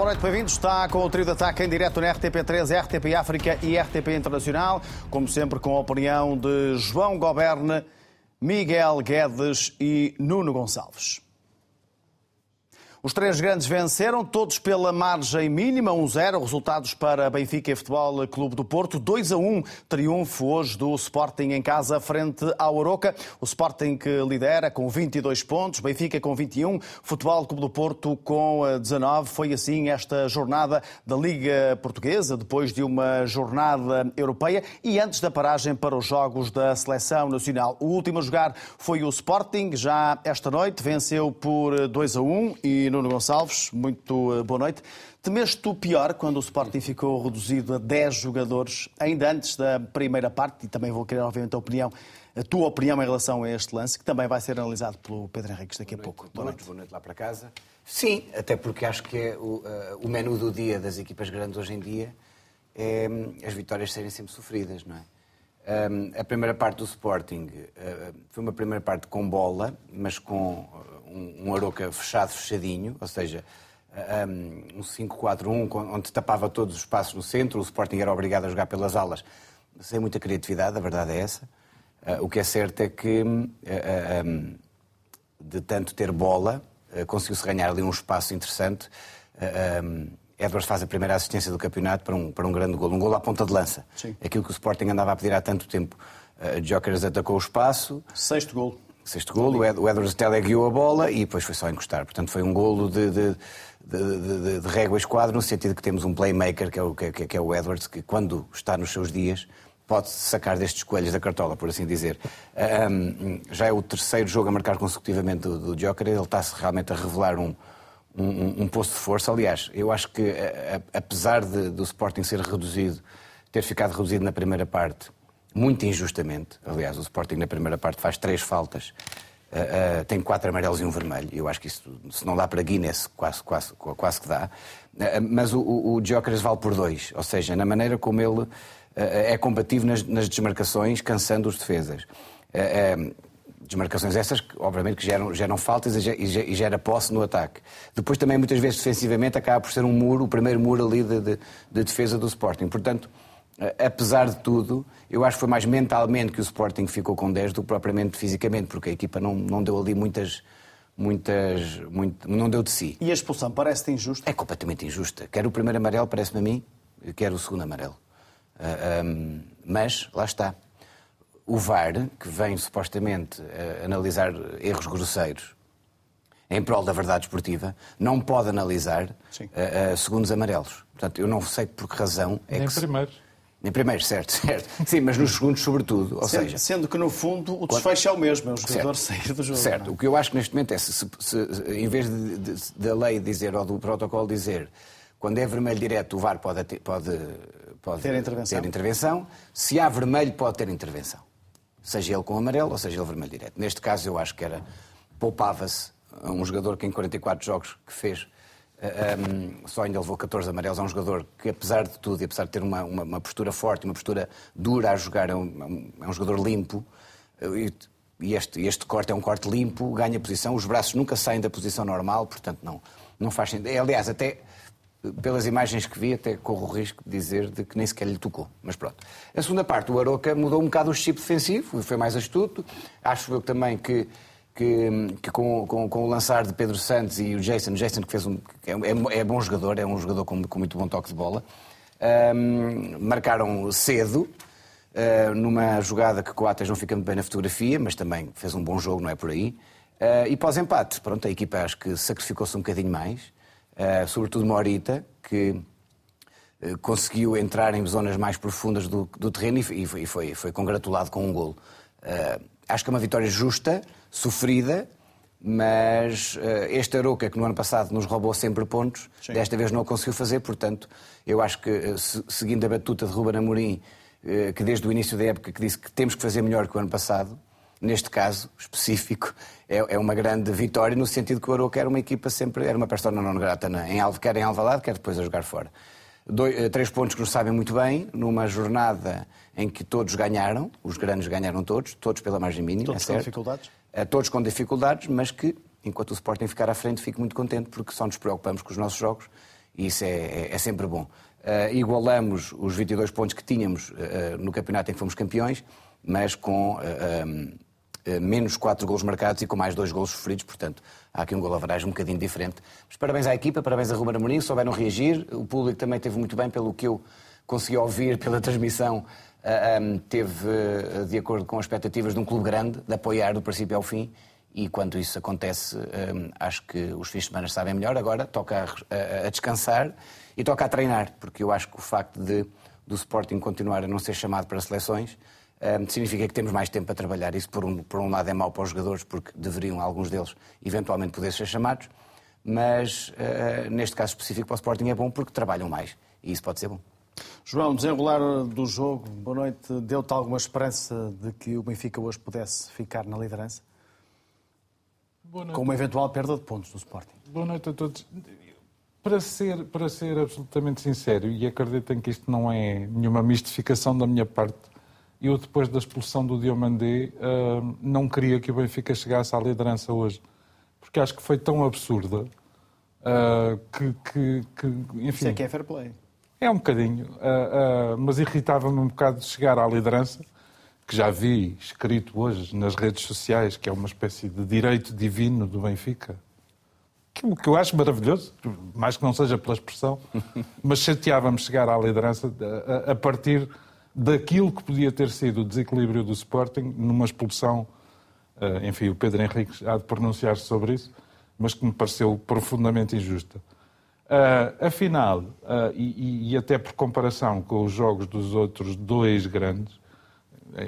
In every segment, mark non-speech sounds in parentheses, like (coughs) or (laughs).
Boa noite, bem-vindos. Está com o trio de ataque em direto na RTP3, RTP África e RTP Internacional, como sempre com a opinião de João Goberne, Miguel Guedes e Nuno Gonçalves. Os três grandes venceram, todos pela margem mínima, 1-0. Resultados para Benfica e Futebol Clube do Porto. 2-1, triunfo hoje do Sporting em casa frente ao Oroca. O Sporting que lidera com 22 pontos, Benfica com 21, Futebol Clube do Porto com 19. Eh, Foi assim esta jornada da Liga Portuguesa, depois de uma jornada europeia e antes da paragem para os jogos da Seleção Nacional. O último a jogar foi o Sporting, já esta noite, venceu por 2-1 e Nuno Gonçalves, muito eh, boa noite. Temeste o pior quando o Sporting ficou reduzido a 10 jogadores, ainda antes da primeira parte, e também vou querer, obviamente, a opinião, a tua opinião em relação a este lance, que também vai ser analisado pelo Pedro Henriques daqui a pouco. Boa noite. Boa noite lá para casa. Sim, até porque acho que é o, uh, o menu do dia das equipas grandes hoje em dia é um, as vitórias serem sempre sofridas, não é? Um, a primeira parte do Sporting uh, foi uma primeira parte com bola, mas com um, um Aroca fechado, fechadinho, ou seja, um, um 5-4-1, onde tapava todos os espaços no centro, o Sporting era obrigado a jogar pelas alas, sem muita criatividade, a verdade é essa. Uh, o que é certo é que, uh, um, de tanto ter bola, uh, conseguiu-se ganhar ali um espaço interessante. Edwards faz a primeira assistência do campeonato para um, para um grande gol, um gol à ponta de lança. Sim. Aquilo que o Sporting andava a pedir há tanto tempo. Uh, Jokers atacou o espaço. Sexto gol sexto golo, o Edwards teleguiou a bola e depois foi só encostar. Portanto, foi um golo de, de, de, de, régua esquadro, no sentido que temos um playmaker, que é, o, que, que é o Edwards, que quando está nos seus dias pode sacar destes coelhos da cartola, por assim dizer. Um, já é o terceiro jogo a marcar consecutivamente do, do Joker, ele está-se realmente a revelar um, um, um, posto de força. Aliás, eu acho que, apesar de, do Sporting ser reduzido, ter ficado reduzido na primeira parte, muito injustamente. Aliás, o Sporting na primeira parte faz três faltas, uh, uh, tem quatro amarelos e um vermelho. Eu acho que isso, se não dá para Guinness, quase, quase, quase que dá. Uh, mas o, o, vale por dois, ou seja, na maneira como ele é combativo nas, nas, desmarcações, cansando os defesas. Desmarcações essas, obviamente, que geram, geram faltas e gera posse no ataque. Depois também, muitas vezes, defensivamente, acaba por ser um muro, o primeiro muro ali de, de, de defesa do Sporting. Portanto, apesar de tudo, eu acho que foi mais mentalmente que o Sporting ficou com 10 do que propriamente fisicamente, porque a equipa não, não deu ali muitas. Muitas, muito, não deu de si. E a expulsão parece-te injusta? É completamente injusta. Quer o primeiro amarelo, parece-me a mim, quer o segundo amarelo. Uh, ah, um, mas, lá está. O VAR, que vem supostamente uh, analisar erros grosseiros em prol da verdade esportiva, não pode analisar uh, segundos amarelos. Portanto, eu não sei por que razão é Nem que. primeiro. Em primeiro, certo, (laughs) certo. Sim, mas nos segundos, sobretudo. Ou sendo, seja, sendo que, no fundo, o desfecho é o mesmo, é o jogador certo, sair do jogo. Certo. Não? O que eu acho que neste momento é, se, se, se em vez de, de, da lei dizer, ou do protocolo dizer, quando é vermelho direto, o VAR pode, pode, pode ter, intervenção. ter intervenção. Se há vermelho, pode ter intervenção. Seja ele com amarelo ou seja ele vermelho direto. Neste caso, eu acho que era poupava-se a um jogador que em 44 jogos que fez um, só ainda levou 14 amarelos. É um jogador que, apesar de tudo, e apesar de ter uma, uma, uma postura forte, uma postura dura a jogar, é um, é um jogador limpo. E, este, este corte é um corte limpo, ganha posição, os braços nunca saem da posição normal, portanto não, não faz sentido. Aliás, até pelas imagens que vi, até corro o risco de dizer de que nem sequer lhe tocou. Mas pronto. A segunda parte, o Aroca mudou um bocado o chip defensivo, foi mais astuto. Acho eu também que que, que com, com, com, o lançar de Pedro Santos e o Jason, Jason que fez um, é, é, é bom jogador, é um jogador com, com muito bom toque de bola, um, marcaram cedo, uh, numa jogada que Coates não fica muito bem na fotografia, mas também fez um bom jogo, não é por aí. Uh, e pós-empate, pronto, a equipa acho que sacrificou-se um bocadinho mais, uh, sobretudo Morita, que conseguiu entrar em zonas mais profundas do, do terreno e, e, foi, foi, congratulado com um golo. acho que é uma vitória justa, sofrida, mas uh, este Aroca, que no ano passado nos roubou sempre pontos, Sim. desta vez não o conseguiu fazer, portanto, eu acho que, uh, seguindo a batuta de Ruben Amorim, uh, que desde o início da época que disse que temos que fazer melhor que o ano passado, neste caso específico, é, é uma grande vitória, no sentido que o Aroca era uma equipa sempre, era uma persona não grata, na, em, quer em Alvalade, quer depois a jogar fora. Dois, três pontos que nos sabem muito bem, numa jornada em que todos ganharam, os grandes ganharam todos, todos pela margem mínima, todos é certo? dificuldades? Todos com dificuldades, mas que, enquanto o Sporting ficar à frente, fico muito contente porque só nos preocupamos com os nossos jogos E isso é, é, é sempre bom. Uh, igualamos os 22 pontos que tínhamos uh, no campeonato em que fomos campeões, mas com um, menos 4 golos marcados e com mais 2 golos sofridos, portanto, há aqui um gol averagem um bocadinho diferente. Mas parabéns à equipa, parabéns a Ruben Amorim, souberam reagir, o público também teve muito bem, pelo que eu consegui ouvir pela transmissão, um, teve de acordo com as expectativas de um clube grande, de apoiar do princípio ao fim, e quando isso acontece, acho que os fins de semana sabem melhor. Agora toca a, descansar e toca a treinar, porque eu acho que o facto de do Sporting continuar a não ser chamado para seleções significa que temos mais tempo para trabalhar. Isso, por um, por um lado, é mau para os jogadores, porque deveriam, alguns deles, eventualmente poder ser chamados, mas uh, neste caso específico para o Sporting é bom porque trabalham mais e isso pode ser bom. João, desenrolar do jogo, boa noite. Deu-te alguma esperança de que o Benfica hoje pudesse ficar na liderança? com uma eventual perda de pontos do Sporting. Boa noite a todos. Para ser, para ser absolutamente sincero, e acreditem que isto não é nenhuma mistificação da minha parte, eu, depois da expulsão do Diomandé, uh, não queria que o Benfica chegasse à liderança hoje. Porque acho que foi tão absurda uh, que, que, que, enfim... Isso é que é fair play. É um bocadinho, uh, mas irritava-me um bocado de chegar à liderança que já vi escrito hoje nas redes sociais, que é uma espécie de direito divino do Benfica, que, que eu acho maravilhoso, mais que não seja pela expressão, (laughs) mas chateava-me chegar à liderança a, a, partir daquilo que podia ter sido o desequilíbrio do Sporting numa expulsão, uh, enfim, o Pedro Henrique há de pronunciar-se sobre isso, mas que me pareceu profundamente injusta. Uh, afinal, uh, e, e, até por comparação com os jogos dos outros dois grandes,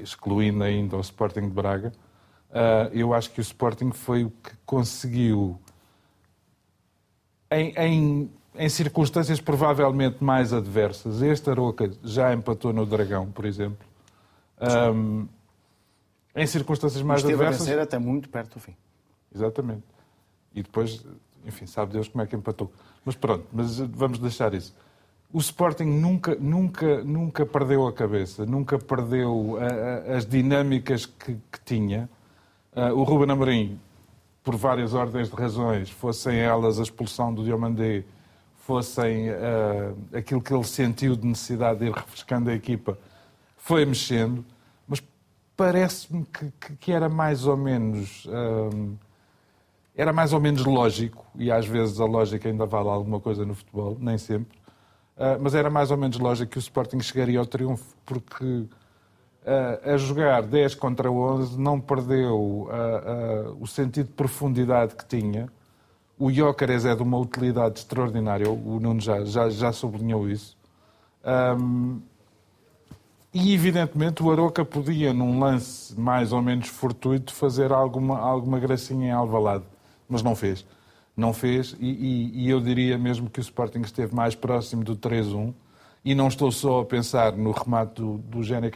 excluindo ainda o Sporting de Braga, uh, eu acho que o Sporting foi o que conseguiu, em, em, em, circunstâncias provavelmente mais adversas, este Aroca já empatou no Dragão, por exemplo, um, em circunstâncias mais adversas... Esteve a vencer até muito perto do fim. Exatamente. E depois, enfim, sabe Deus como é que empatou. Mas pronto, mas vamos deixar isso o Sporting nunca, nunca, nunca perdeu a cabeça, nunca perdeu a, a, as dinâmicas que, que tinha. Uh, o Ruben Amorim, por várias ordens de razões, fossem elas a expulsão do Diomandé, fossem uh, aquilo que ele sentiu de necessidade de ir refrescando a equipa, foi mexendo, mas parece-me que, que, que, era mais ou menos... Uh, era mais ou menos lógico, e às vezes a lógica ainda vale alguma coisa no futebol, nem sempre, ah, mas era mais ou menos lógico que o Sporting chegaria ao triunfo, porque uh, a jogar 10 contra 11 não perdeu uh, o sentido de profundidade que tinha. O Jóqueres é de uma utilidade extraordinária, o Nuno já, já, já sublinhou isso. Um, e, evidentemente, o Aroca podia, num lance mais ou menos fortuito, fazer alguma, alguma gracinha em Alvalade, mas não fez não fez, e, e, e, eu diria mesmo que o Sporting esteve mais próximo do 3-1, e não estou só a pensar no remate do, do Gene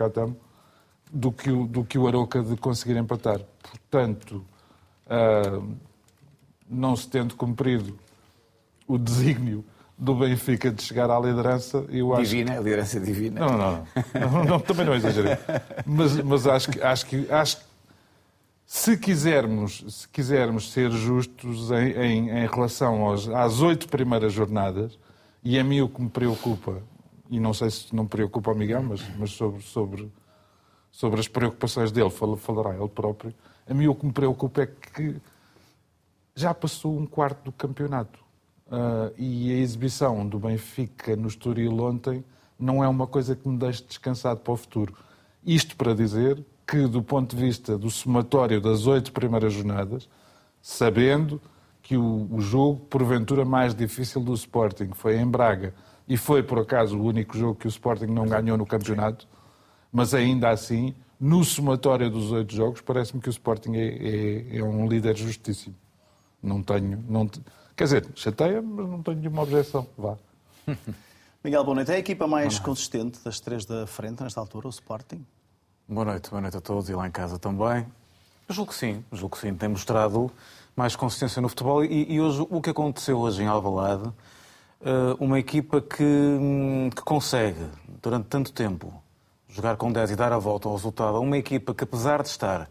do que, o, do que o Aroca de conseguir empatar. Portanto, uh, não se tendo cumprido o desígnio do Benfica de chegar à liderança, eu acho... Divina, a liderança divina. Não, não, não, não, também não exagerei. Mas, mas acho que, acho que, acho que se quisermos, se quisermos ser justos em, em, em relação aos, às oito primeiras jornadas, e a mim o que me preocupa, e não sei se não preocupa o Miguel, mas, mas sobre, sobre, sobre as preocupações dele, falará ele próprio, a mim o que me preocupa é que já passou um quarto do campeonato. Uh, e a exibição do Benfica no Estoril ontem não é uma coisa que me deixe descansado para o futuro. Isto para dizer que, do ponto de vista do somatório das oito primeiras jornadas, sabendo que o, o, jogo, porventura, mais difícil do Sporting foi em Braga e foi, por acaso, o único jogo que o Sporting não ganhou no campeonato, mas ainda assim, no somatório dos oito jogos, parece-me que o Sporting é, é, é, um líder justíssimo. Não tenho. Não. Quer dizer, chateia, mas não tenho nenhuma objeção. Vá. (laughs) Miguel Bonito, é a equipa mais consistente das três da frente nesta altura, o Sporting? Boa noite, boa noite a todos e lá em casa também. Eu julgo que sim, julgo que sim. Tem mostrado mais consistência no futebol e, e hoje o que aconteceu hoje em Alvalade, eh, uma equipa que, hum, que consegue, durante tanto tempo, jogar com 10 e dar a volta ao resultado, uma equipa que apesar de estar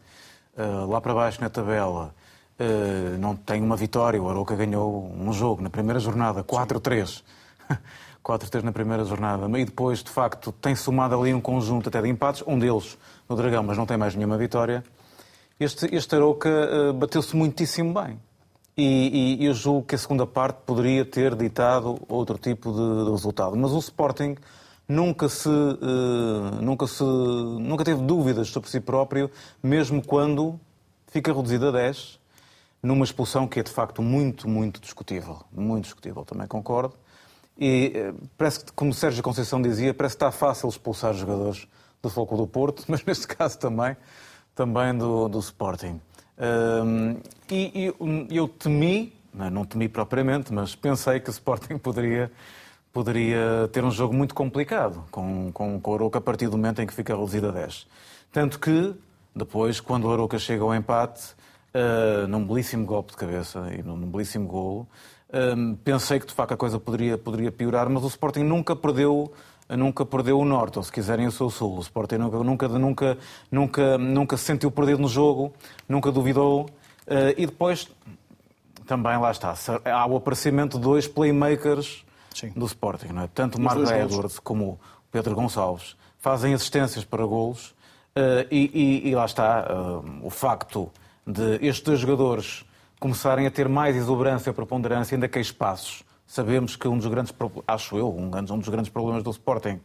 uh, lá para baixo na tabela, uh, não tem uma vitória, o Aroca ganhou um jogo na primeira jornada, 4-3, (laughs) 4-3 na primeira jornada, e depois, de facto, tem somado ali um conjunto até de empates, um deles no Dragão, mas não tem mais nenhuma vitória. Este, este Aroca uh, bateu-se muitíssimo bem. E, e, eu julgo que a segunda parte poderia ter ditado outro tipo de, de resultado. Mas o Sporting nunca se, uh, nunca se nunca teve dúvidas sobre si próprio, mesmo quando fica reduzido a 10, numa expulsão que é de facto muito, muito discutível. Muito discutível, também concordo. E eh, parece que, como Sérgio Conceição dizia, parece que está fácil expulsar jogadores do Foco do Porto, (laughs) mas neste caso também, também do, do Sporting. Um, e, e, eu temi, não temi propriamente, mas pensei que o Sporting poderia, poderia ter um jogo muito complicado com, com, com o Aroca a partir do momento em que fica reduzido a 10. Tanto que, depois, quando o Aroca chega ao empate, uh, num belíssimo golpe de cabeça e num, num belíssimo golo, um, pensei que de facto a coisa poderia, poderia piorar, mas o Sporting nunca perdeu nunca perdeu o norte, ou se quiserem o seu sul. O Sporting nunca, nunca, nunca, nunca, nunca se sentiu perdido no jogo, nunca duvidou. Uh, e depois, também lá está, há o aparecimento de dois playmakers Sim. do Sporting. Não é? Tanto o Marco Edwards como o Pedro Gonçalves fazem assistências para golos. Uh, e, e, e, lá está uh, o facto de estes dois jogadores começarem a ter mais exuberância e preponderância, ainda que espaços. Sabemos que um dos grandes, acho eu, um dos grandes problemas do Sporting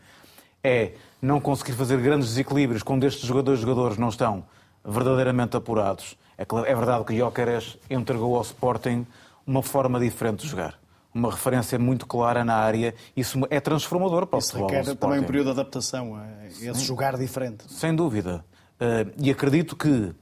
é não conseguir fazer grandes desequilíbrios quando estes jogadores jogadores não estão verdadeiramente apurados. É, é verdade que Jóqueres entregou ao Sporting uma forma diferente de jogar. Uma referência muito clara na área. Isso é transformador para o Isso futebol. Isso requer também um período de adaptação, esse Sim. jogar diferente. Sem dúvida. Uh, e acredito que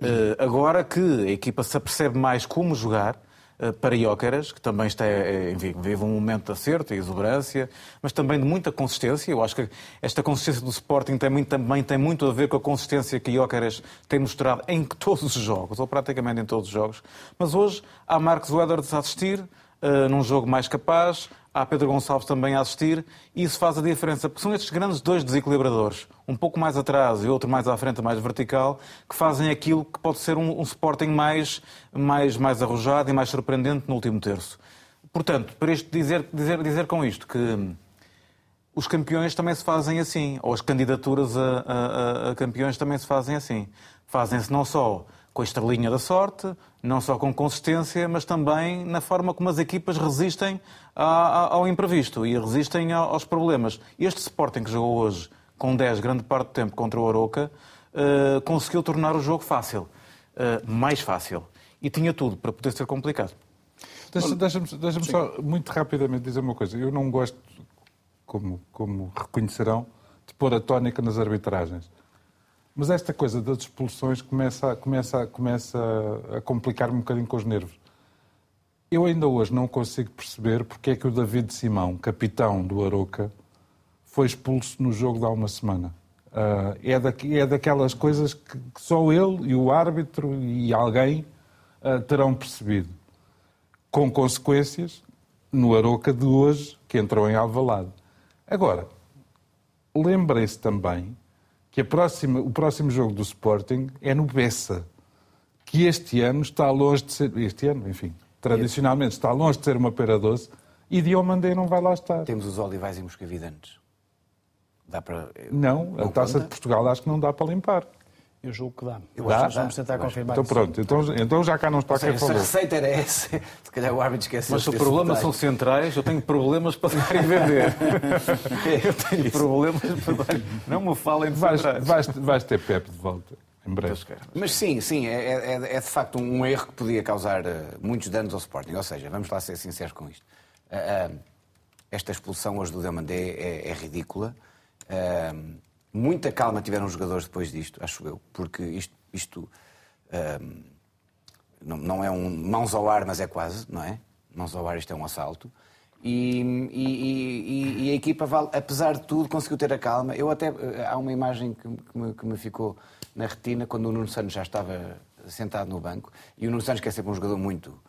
eh, agora que a equipa se apercebe mais como jogar, eh, para Jóqueras, que também está, eh, enfim, vive um momento de acerto e exuberância, mas também de muita consistência. Eu acho que esta consistência do Sporting também, também tem muito a ver com a consistência que Jóqueras tem mostrado em todos os jogos, ou praticamente em todos os jogos. Mas hoje há Marcos Weders a assistir, uh, num jogo mais capaz, há Pedro Gonçalves também a assistir, e isso faz a diferença, porque são estes grandes dois desequilibradores, um pouco mais atrás e outro mais à frente, mais vertical, que fazem aquilo que pode ser um, um Sporting mais, mais, mais arrojado e mais surpreendente no último terço. Portanto, para isto dizer, dizer, dizer com isto que os campeões também se fazem assim, ou as candidaturas a, a, a campeões também se fazem assim. Fazem-se não só com a estrelinha da sorte, não só com consistência, mas também na forma como as equipas resistem ao imprevisto e resistem aos problemas. Este Sporting que jogou hoje com 10 grande parte do tempo contra o Aroca uh, conseguiu tornar o jogo fácil, uh, mais fácil. E tinha tudo para poder ser complicado. Deixa-me deixa deixa só muito rapidamente dizer uma coisa. Eu não gosto, como, como reconhecerão, de pôr a tónica nas arbitragens. Mas esta coisa das expulsões começa, começa, começa a complicar-me um bocadinho com os nervos. Eu ainda hoje não consigo perceber porque é que o David Simão, capitão do Aroca, foi expulso no jogo de há uma semana. Uh, é, da, é daquelas coisas que, que, só ele e o árbitro e alguém uh, terão percebido. Com consequências no Aroca de hoje, que entrou em Alvalade. Agora, lembrem-se também que próxima, o próximo jogo do Sporting é no Bessa, que este ano está longe de ser. Este ano, enfim, tradicionalmente está longe de ser uma pera doce e Diomandé não vai lá estar. Temos os olivais e moscavidantes. Dá para. Não, não a taça conta? de Portugal acho que não dá para limpar. Eu julgo que dá. Eu dá? Vamos tentar confirmar. Então pronto, então, então já cá não está quem falou. Se a receita era essa, (laughs) se calhar o árbitro esqueceu. Mas se o problema são centrais, eu tenho problemas para dar e vender. (laughs) eu tenho problemas para dar. Não me falem de vais, centrais. Vais, vais ter Pepe de volta. Em breve. Mas sim, sim, é, é, é, de facto um erro que podia causar uh, muitos danos ao Sporting. Ou seja, vamos lá ser sinceros com isto. Uh, uh, esta expulsão hoje do Demandé é, é ridícula. Muita calma tiveram os jogadores depois disto, acho eu, porque isto isto um, não, não, é um mãos ao ar, mas é quase, não é? Mãos ao ar, isto é um assalto. E, e, e, e a equipa, apesar de tudo, conseguiu ter a calma. Eu até há uma imagem que, que, me, que me ficou na retina quando o Nuno Santos já estava sentado no banco. E o Nuno Santos, que é sempre um jogador muito.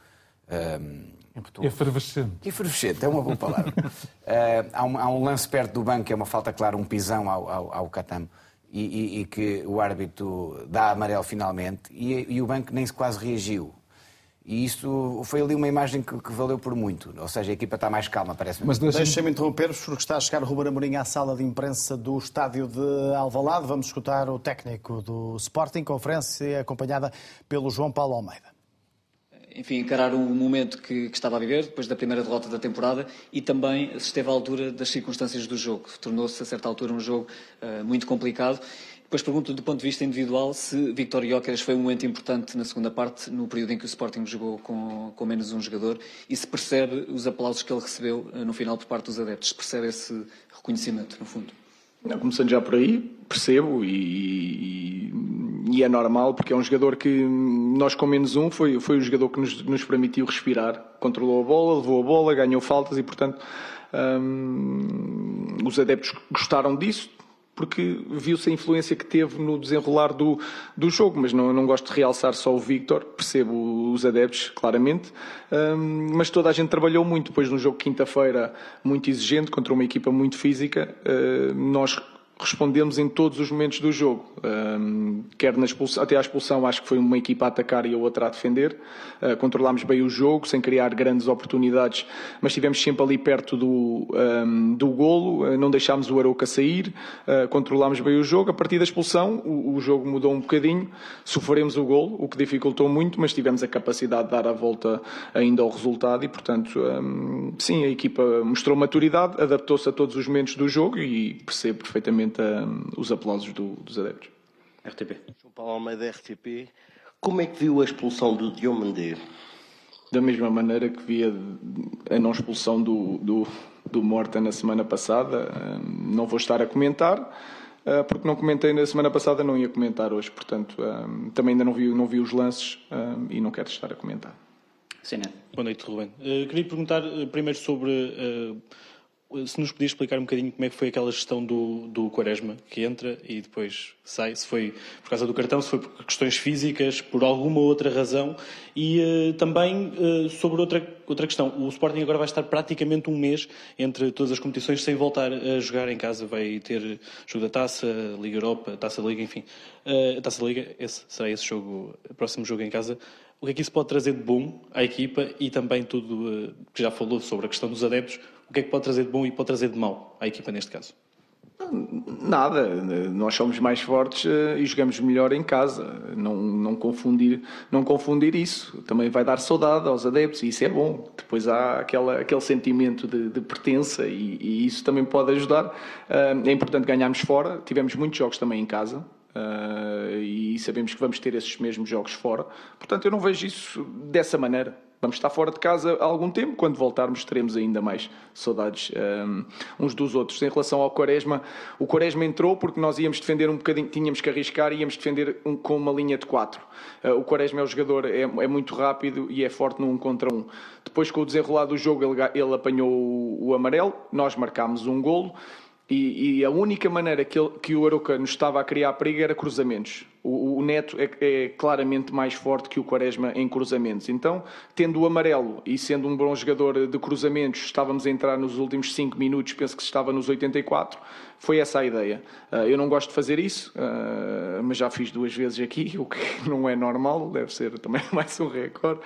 Um, Efervescente. Efervescente, é uma boa palavra. uh, (laughs) há, um, há, um, lance perto do banco, que é uma falta clara, um pisão ao, ao, ao Catamo e, e, e, que o árbitro dá amarelo finalmente e, e, o banco nem quase reagiu. E isso foi ali uma imagem que, que valeu por muito. Ou seja, a equipa está mais calma, parece-me. Mas deixa-me deixa interromper-vos, porque está a chegar o Ruben Amorim à sala de imprensa do estádio de Alvalade. Vamos escutar o técnico do Sporting, conferência acompanhada pelo João Paulo Almeida enfim, encarar o momento que, que, estava a viver, depois da primeira derrota da temporada, e também se esteve à altura das circunstâncias do jogo. Tornou-se, a certa altura, um jogo uh, muito complicado. Depois pergunto do ponto de vista individual se Victor Jóqueres foi um momento importante na segunda parte, no período em que o Sporting jogou com, com menos um jogador, e se percebe os aplausos que ele recebeu uh, no final por parte dos adeptos, percebe esse reconhecimento, no fundo. Não, começando já por aí, percebo e, e, e, é normal, porque é um jogador que nós com menos um foi, foi o jogador que nos, nos permitiu respirar. Controlou a bola, levou a bola, ganhou faltas e, portanto, hum, os adeptos gostaram disso porque viu-se a influência que teve no desenrolar do, do jogo, mas não, não gosto de realçar só o Victor, percebo os adeptos, claramente, um, mas toda a gente trabalhou muito, depois de um jogo quinta-feira muito exigente, contra uma equipa muito física, uh, nós respondemos em todos os momentos do jogo. Um, quer expulsão, até à expulsão, acho que foi uma equipa a atacar e a outra a defender. Uh, controlámos bem o jogo, sem criar grandes oportunidades, mas estivemos sempre ali perto do, um, do golo, uh, não deixámos o Aroca sair, uh, controlámos bem o jogo. A partir da expulsão, o, o, jogo mudou um bocadinho, sofremos o golo, o que dificultou muito, mas tivemos a capacidade de dar a volta ainda ao resultado e, portanto, um, sim, a equipa mostrou maturidade, adaptou-se a todos os momentos do jogo e percebo perfeitamente um, os aplausos do, dos adeptos. RTP. João Paulo Almeida, RTP. Como é que viu a expulsão do Diomandé? Da mesma maneira que via a não expulsão do, do, do Morta na semana passada, não vou estar a comentar, ah, porque não comentei na semana passada, não ia comentar hoje, portanto, também ainda não vi, não vi os lances e não quero estar a comentar. Sim, né? Boa noite, Ruben. Uh, queria perguntar uh, primeiro sobre uh, se nos podia explicar um bocadinho como é que foi aquela gestão do, do Quaresma, que entra e depois sai, se foi por causa do cartão, se foi por questões físicas, por alguma outra razão, e uh, também uh, sobre outra, outra questão. O Sporting agora vai estar praticamente um mês entre todas as competições sem voltar a jogar em casa. Vai ter jogo da Taça, Liga Europa, Taça Liga, enfim. Uh, Taça Liga, esse, será esse jogo, próximo jogo em casa. O que é que isso pode trazer de bom à equipa e também tudo que já falou sobre a questão dos adeptos, o que é que pode trazer de bom e pode trazer de mau à equipa neste caso? Nada, nós somos mais fortes eh, e jogamos melhor em casa. Não, não, confundir, não confundir isso. Também vai dar saudade aos adeptos e isso é bom. Depois há aquela, aquele sentimento de, de pertença e, e, isso também pode ajudar. Eh, é importante ganharmos fora. Tivemos muitos jogos também em casa. Uh, e sabemos que vamos ter esses mesmos jogos fora. Portanto, eu não vejo isso dessa maneira. Vamos estar fora de casa há algum tempo, quando voltarmos teremos ainda mais saudades um, uns dos outros. Em relação ao Quaresma, o Quaresma entrou porque nós íamos defender um bocadinho, tínhamos que arriscar e íamos defender um, com uma linha de quatro. Uh, o Quaresma é o jogador, é, é, muito rápido e é forte no um contra um. Depois, com o desenrolar do jogo, ele, ele apanhou o, o amarelo, nós marcámos um golo. E, e, a única maneira que, ele, que o Aroca nos estava a criar perigo era cruzamentos. O, o Neto é, é, claramente mais forte que o Quaresma em cruzamentos. Então, tendo o amarelo e sendo um bom jogador de cruzamentos, estávamos a entrar nos últimos 5 minutos, penso que estava nos 84. Foi essa a ideia. Uh, eu não gosto de fazer isso, uh, mas já fiz duas vezes aqui, (laughs) o que não é normal, deve ser também (laughs) mais um recorde.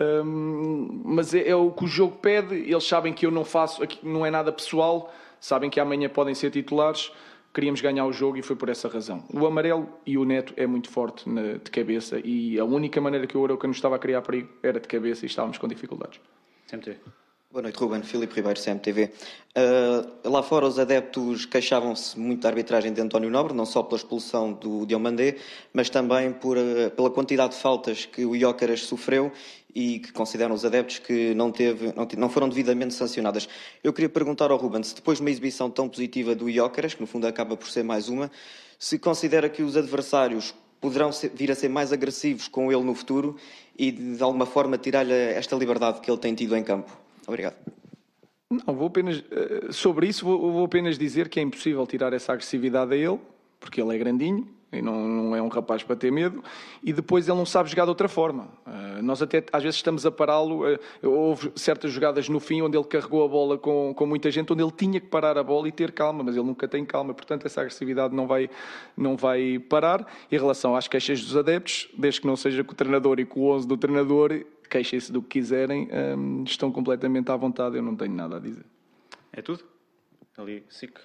Um, mas é, é o que o jogo pede, eles sabem que eu não faço, não é nada pessoal sabem que amanhã podem ser titulares. Queríamos ganhar o jogo e foi por essa razão. O amarelo e o neto é muito forte de cabeça e a única maneira que o Aroca nos estava a criar perigo era de cabeça e estávamos com dificuldades. CMT. Boa noite, Ruben. Filipe Ribeiro, CMTV. Uh, ah, lá fora, os adeptos queixavam-se muito da arbitragem de António Nobre, não só pela expulsão do Diomandé, mas também por, uh, pela quantidade de faltas que o Iócaras sofreu e que consideram os adeptos que não, teve, não, não, foram devidamente sancionadas. Eu queria perguntar ao Ruben se depois de uma exibição tão positiva do Iócaras, que no fundo acaba por ser mais uma, se considera que os adversários poderão ser, vir a ser mais agressivos com ele no futuro e de alguma forma tirar-lhe esta liberdade que ele tem tido em campo. Obrigado. Não, vou apenas, eh, sobre isso vou, vou apenas dizer que é impossível tirar essa agressividade a ele, porque ele é grandinho, e não, não, é um rapaz para ter medo, e depois ele não sabe jogar de outra forma. Uh, nós até às vezes estamos a pará-lo, uh, houve certas jogadas no fim onde ele carregou a bola com, com muita gente, onde ele tinha que parar a bola e ter calma, mas ele nunca tem calma, portanto essa agressividade não vai, não vai parar. Em relação às queixas dos adeptos, desde que não seja com o treinador e com o 11 do treinador, queixem-se do que quiserem, hum, estão completamente à vontade, eu não tenho nada a dizer. É tudo? Ali, SIC.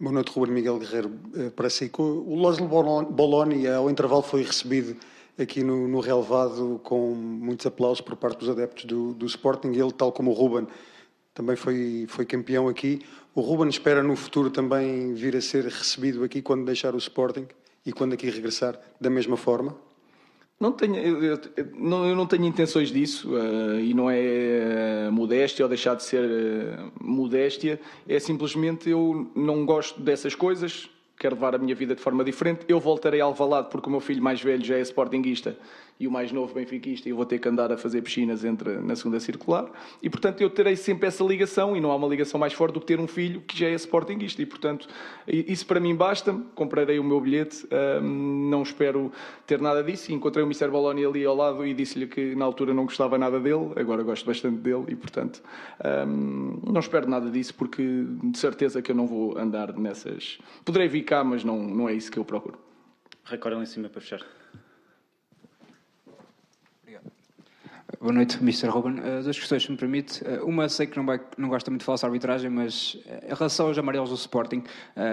Boa noite, Ruben Miguel Guerreiro, eh, para si. O Loslo Boloni, ao intervalo, foi recebido aqui no, no relevado com muitos aplausos por parte dos adeptos do, do Sporting. Ele, tal como o Ruben, também foi, foi campeão aqui. O Ruben espera no futuro também vir a ser recebido aqui quando deixar o Sporting e quando aqui regressar da mesma forma? Não tenho, eu, não, eu não tenho intenções disso uh, e não é uh, modéstia ou deixar de ser uh, modéstia, é simplesmente eu não gosto dessas coisas, quero levar a minha vida de forma diferente. Eu voltarei ao Alvalade porque o meu filho mais velho já é sportinguista e o mais novo benfiquista e eu vou ter que andar a fazer piscinas entre, na segunda circular. E, portanto, eu terei sempre essa ligação e não há uma ligação mais forte do que ter um filho que já é sportinguista. E, portanto, isso para mim basta-me. Comprarei o meu bilhete, não espero ter nada disso. E encontrei o Mr. Bologna ali ao lado e disse-lhe que na altura não gostava nada dele, agora gosto bastante dele e, portanto, não espero nada disso porque de certeza que eu não vou andar nessas. Poderei vir cá, mas não, não é isso que eu procuro. Recorde lá em cima para fechar. Boa noite, Mr. Ruben. Uh, duas questões, se me permite. Uh, uma, sei que não, vai, não gosta muito de falar sobre arbitragem, mas uh, em relação aos amarelos do Sporting,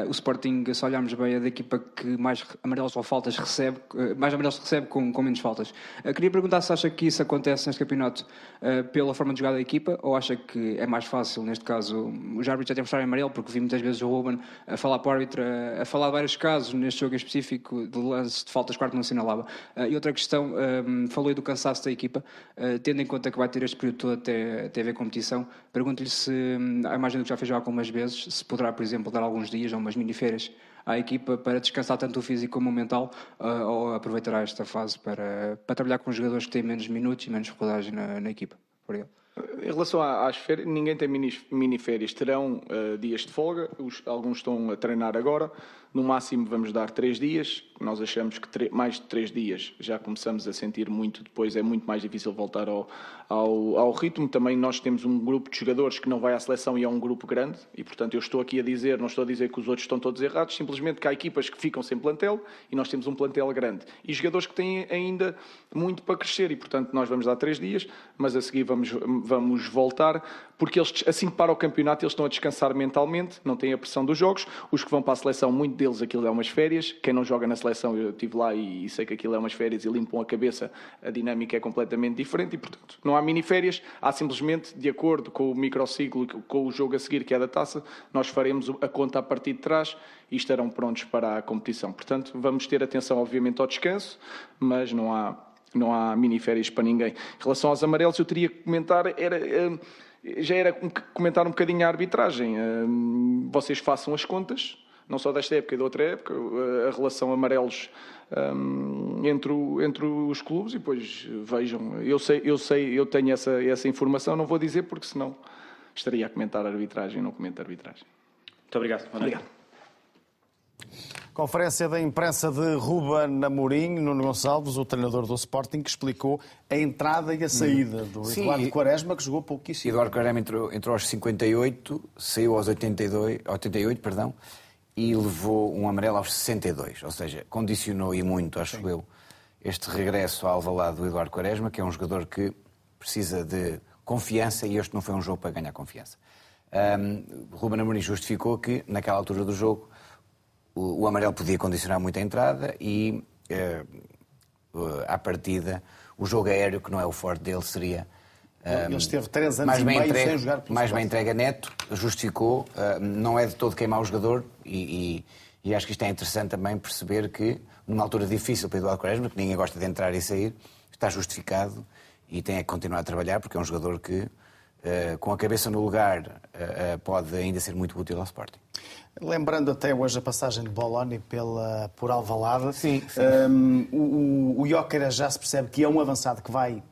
o Sporting, se olharmos bem, é da equipa que mais amarelos ou faltas recebe, mais amarelos recebe com, com menos faltas. queria perguntar se acha que isso acontece neste campeonato pela forma de jogar da equipa ou acha que é mais fácil, neste caso, os árbitros até mostrarem amarelo, porque vi muitas vezes o Ruben a falar para o árbitro, a, a falar de vários casos neste jogo em específico, de lance de faltas quarto não assinalava. e outra questão, falou aí do cansaço da equipa tendo em conta que vai ter este período todo até, até haver competição, pergunto-lhe se, a imagem do que já fez já algumas vezes, se poderá, por exemplo, dar alguns dias ou umas mini-férias à equipa para descansar tanto o físico como o mental uh, ou aproveitará esta fase para, para trabalhar com jogadores que têm menos minutos e menos rodagem na, na equipa? Obrigado. Em relação às férias, ninguém tem mini-férias. Terão uh, dias de folga, os, alguns estão a treinar agora. No máximo vamos dar três dias. Nós achamos que mais de três dias já começamos a sentir muito. Depois é muito mais difícil voltar ao, ao, ao, ritmo. Também nós temos um grupo de jogadores que não vai à seleção e é um grupo grande. E portanto eu estou aqui a dizer, não estou a dizer que os outros estão todos errados, simplesmente que há equipas que ficam sem plantel e nós temos um plantel grande. E jogadores que têm ainda muito para crescer. E portanto nós vamos dar três dias, mas a seguir vamos, vamos voltar, porque eles, assim que para o campeonato, eles estão a descansar mentalmente, não têm a pressão dos jogos. Os que vão para a seleção, muito deles aquilo é umas férias. Quem não joga na seleção, eu estive lá e, e sei que aquilo é umas férias e limpam a cabeça, a dinâmica é completamente diferente e, portanto, não há mini-férias, há simplesmente, de acordo com o microciclo, com o jogo a seguir, que é da taça, nós faremos a conta a partir de trás e estarão prontos para a competição. Portanto, vamos ter atenção, obviamente, ao descanso, mas não há, não há mini-férias para ninguém. Em relação aos amarelos, eu teria que comentar, era eh, já era comentar um bocadinho a arbitragem. Eh, vocês façam as contas, não só desta época e de outra época, a relação amarelos um, entre, o, entre os clubes e depois vejam. Eu sei, eu sei, eu tenho essa, essa informação, não vou dizer porque senão estaria a comentar a arbitragem, não comento a arbitragem. Muito obrigado. Obrigado. Conferência da imprensa de Ruben Amorim, Nuno Gonçalves, o treinador do Sporting, que explicou a entrada e a saída do Sim, Eduardo Quaresma, que jogou pouquíssimo. Eduardo Quaresma entrou, entrou aos 58, saiu aos 82, 88, perdão, e levou um amarelo aos 62. Ou seja, condicionou e muito, acho Sim. eu, este regresso ao Alvalade do Eduardo Quaresma, que é um jogador que precisa de confiança e este não foi um jogo para ganhar confiança. Um, Ruben Amorim justificou que, naquela altura do jogo, o, o amarelo podia condicionar muito a entrada e, uh, uh, à partida, o jogo aéreo, que não é o forte dele, seria ele esteve três anos mais e meio entregue, sem jogar pelo Mais bem entregue a Neto, justificou, uh, não é de todo queimar o jogador e, e, e, acho que isto é interessante também perceber que, numa altura difícil para Eduardo Quaresma, que ninguém gosta de entrar e sair, está justificado e tem a continuar a trabalhar porque é um jogador que, uh, com a cabeça no lugar, uh, pode ainda ser muito útil ao Sporting. Lembrando até hoje a passagem de Boloni pela, por Alvalade, sim, sim. Um, o, o já se percebe que é um avançado que vai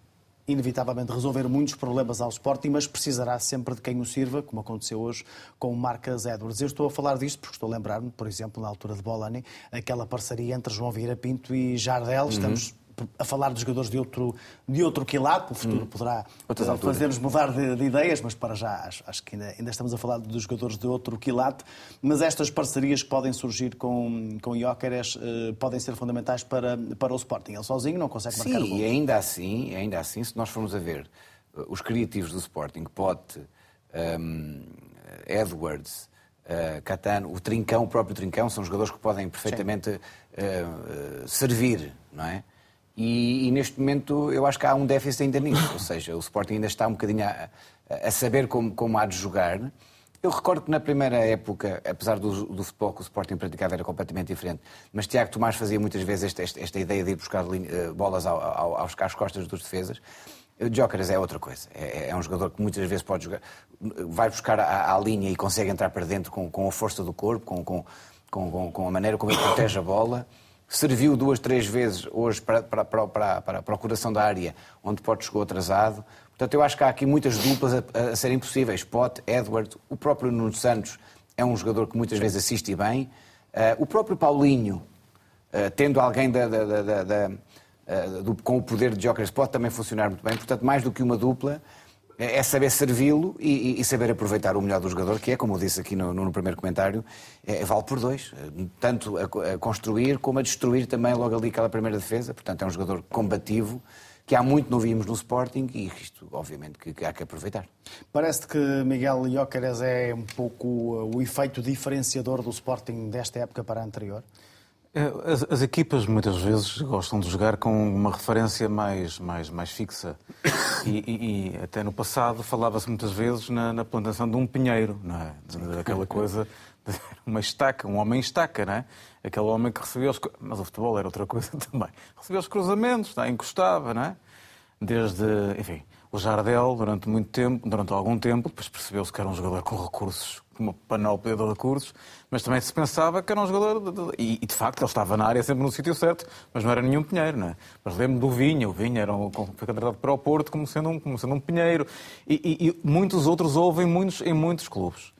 inevitavelmente resolver muitos problemas ao Sporting, mas precisará sempre de quem o sirva, como aconteceu hoje com o Marcas Edwards. Eu estou a falar disto porque estou a lembrar-me, por exemplo, na altura de Bolani, aquela parceria entre João Vieira Pinto e Jardel. Uhum. Estamos a falar de jogadores de outro, de outro quilate. O futuro hum. poderá uh, fazer-nos mudar de, de, ideias, mas para já acho, acho que ainda, ainda, estamos a falar de jogadores de outro quilate. Mas estas parcerias que podem surgir com, com Jóqueres uh, podem ser fundamentais para, para o Sporting. Ele sozinho não consegue Sim, marcar o gol. e ainda assim, ainda assim, se nós formos a ver os criativos do Sporting, Pote, um, Edwards, uh, Catano, o Trincão, o próprio Trincão, são jogadores que podem perfeitamente uh, servir, não é? E, e, neste momento eu acho que há um déficit ainda nisso, ou seja, o Sporting ainda está um bocadinho a, a saber como, como há de jogar. Eu recordo que na primeira época, apesar do, do futebol que o Sporting praticava era completamente diferente, mas Tiago Tomás fazia muitas vezes esta, esta, esta ideia de ir buscar uh, bolas ao, ao, aos, às costas dos defesas. O Jóqueres é outra coisa. É, é, um jogador que muitas vezes pode jogar, vai buscar a linha e consegue entrar para dentro com, com a força do corpo, com, com, com a maneira como ele protege a bola. Serviu duas, três vezes hoje para, para, para, para, a procuração da área, onde pode chegou atrasado. Portanto, eu acho que há aqui muitas duplas a, a serem possíveis. Pote, Edward, o próprio Nuno Santos é um jogador que muitas vezes assiste bem. Uh, o próprio Paulinho, uh, tendo alguém da, da, da, uh, do, com o poder de Jóqueres pode também funcionar muito bem. Portanto, mais do que uma dupla, é, é saber servi-lo e, e, saber aproveitar o melhor do jogador, que é, como eu disse aqui no, no primeiro comentário, é, vale por dois. Tanto a, a, construir como a destruir também logo ali aquela primeira defesa. Portanto, é um jogador combativo que há muito não vimos no Sporting e isto, obviamente, que, que há que aproveitar. Parece que Miguel Jóqueres é um pouco o efeito diferenciador do Sporting desta época para a anterior? É, as, as, equipas muitas vezes gostam de jogar com uma referência mais, mais, mais fixa. E, e, e até no passado falava-se muitas vezes na, na, plantação de um pinheiro, não é? Aquela (laughs) coisa, de (laughs) uma estaca, um homem estaca, não é? Aquele homem que recebia os. Mas o futebol era outra coisa (laughs) também. Recebia os cruzamentos, não é? encostava, não é? Desde. Enfim, o Jardel, durante muito tempo, durante algum tempo, depois percebeu-se que era um jogador com recursos uma panóplia de recursos, mas também se pensava que era um jogador. De, de, e, e, de facto ele estava na área sempre no sítio certo, mas não era nenhum pinheiro, não é? Mas lembro do Vinha, o Vinha era um, foi contratado para o Porto como sendo um, como sendo um pinheiro. E, e, e muitos outros houve em muitos, em muitos clubes.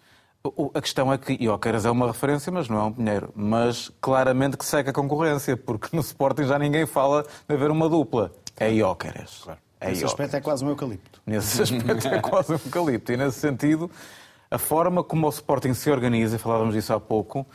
O, a questão é que Iócaras é uma referência, mas não é um pinheiro. Mas claramente que segue a concorrência, porque no Sporting já ninguém fala de haver uma dupla. É Iócaras. Claro. Nesse aspecto é quase um eucalipto. Nesse aspecto é quase um eucalipto. E nesse sentido, a forma como o Sporting se organiza, falávamos disso há pouco,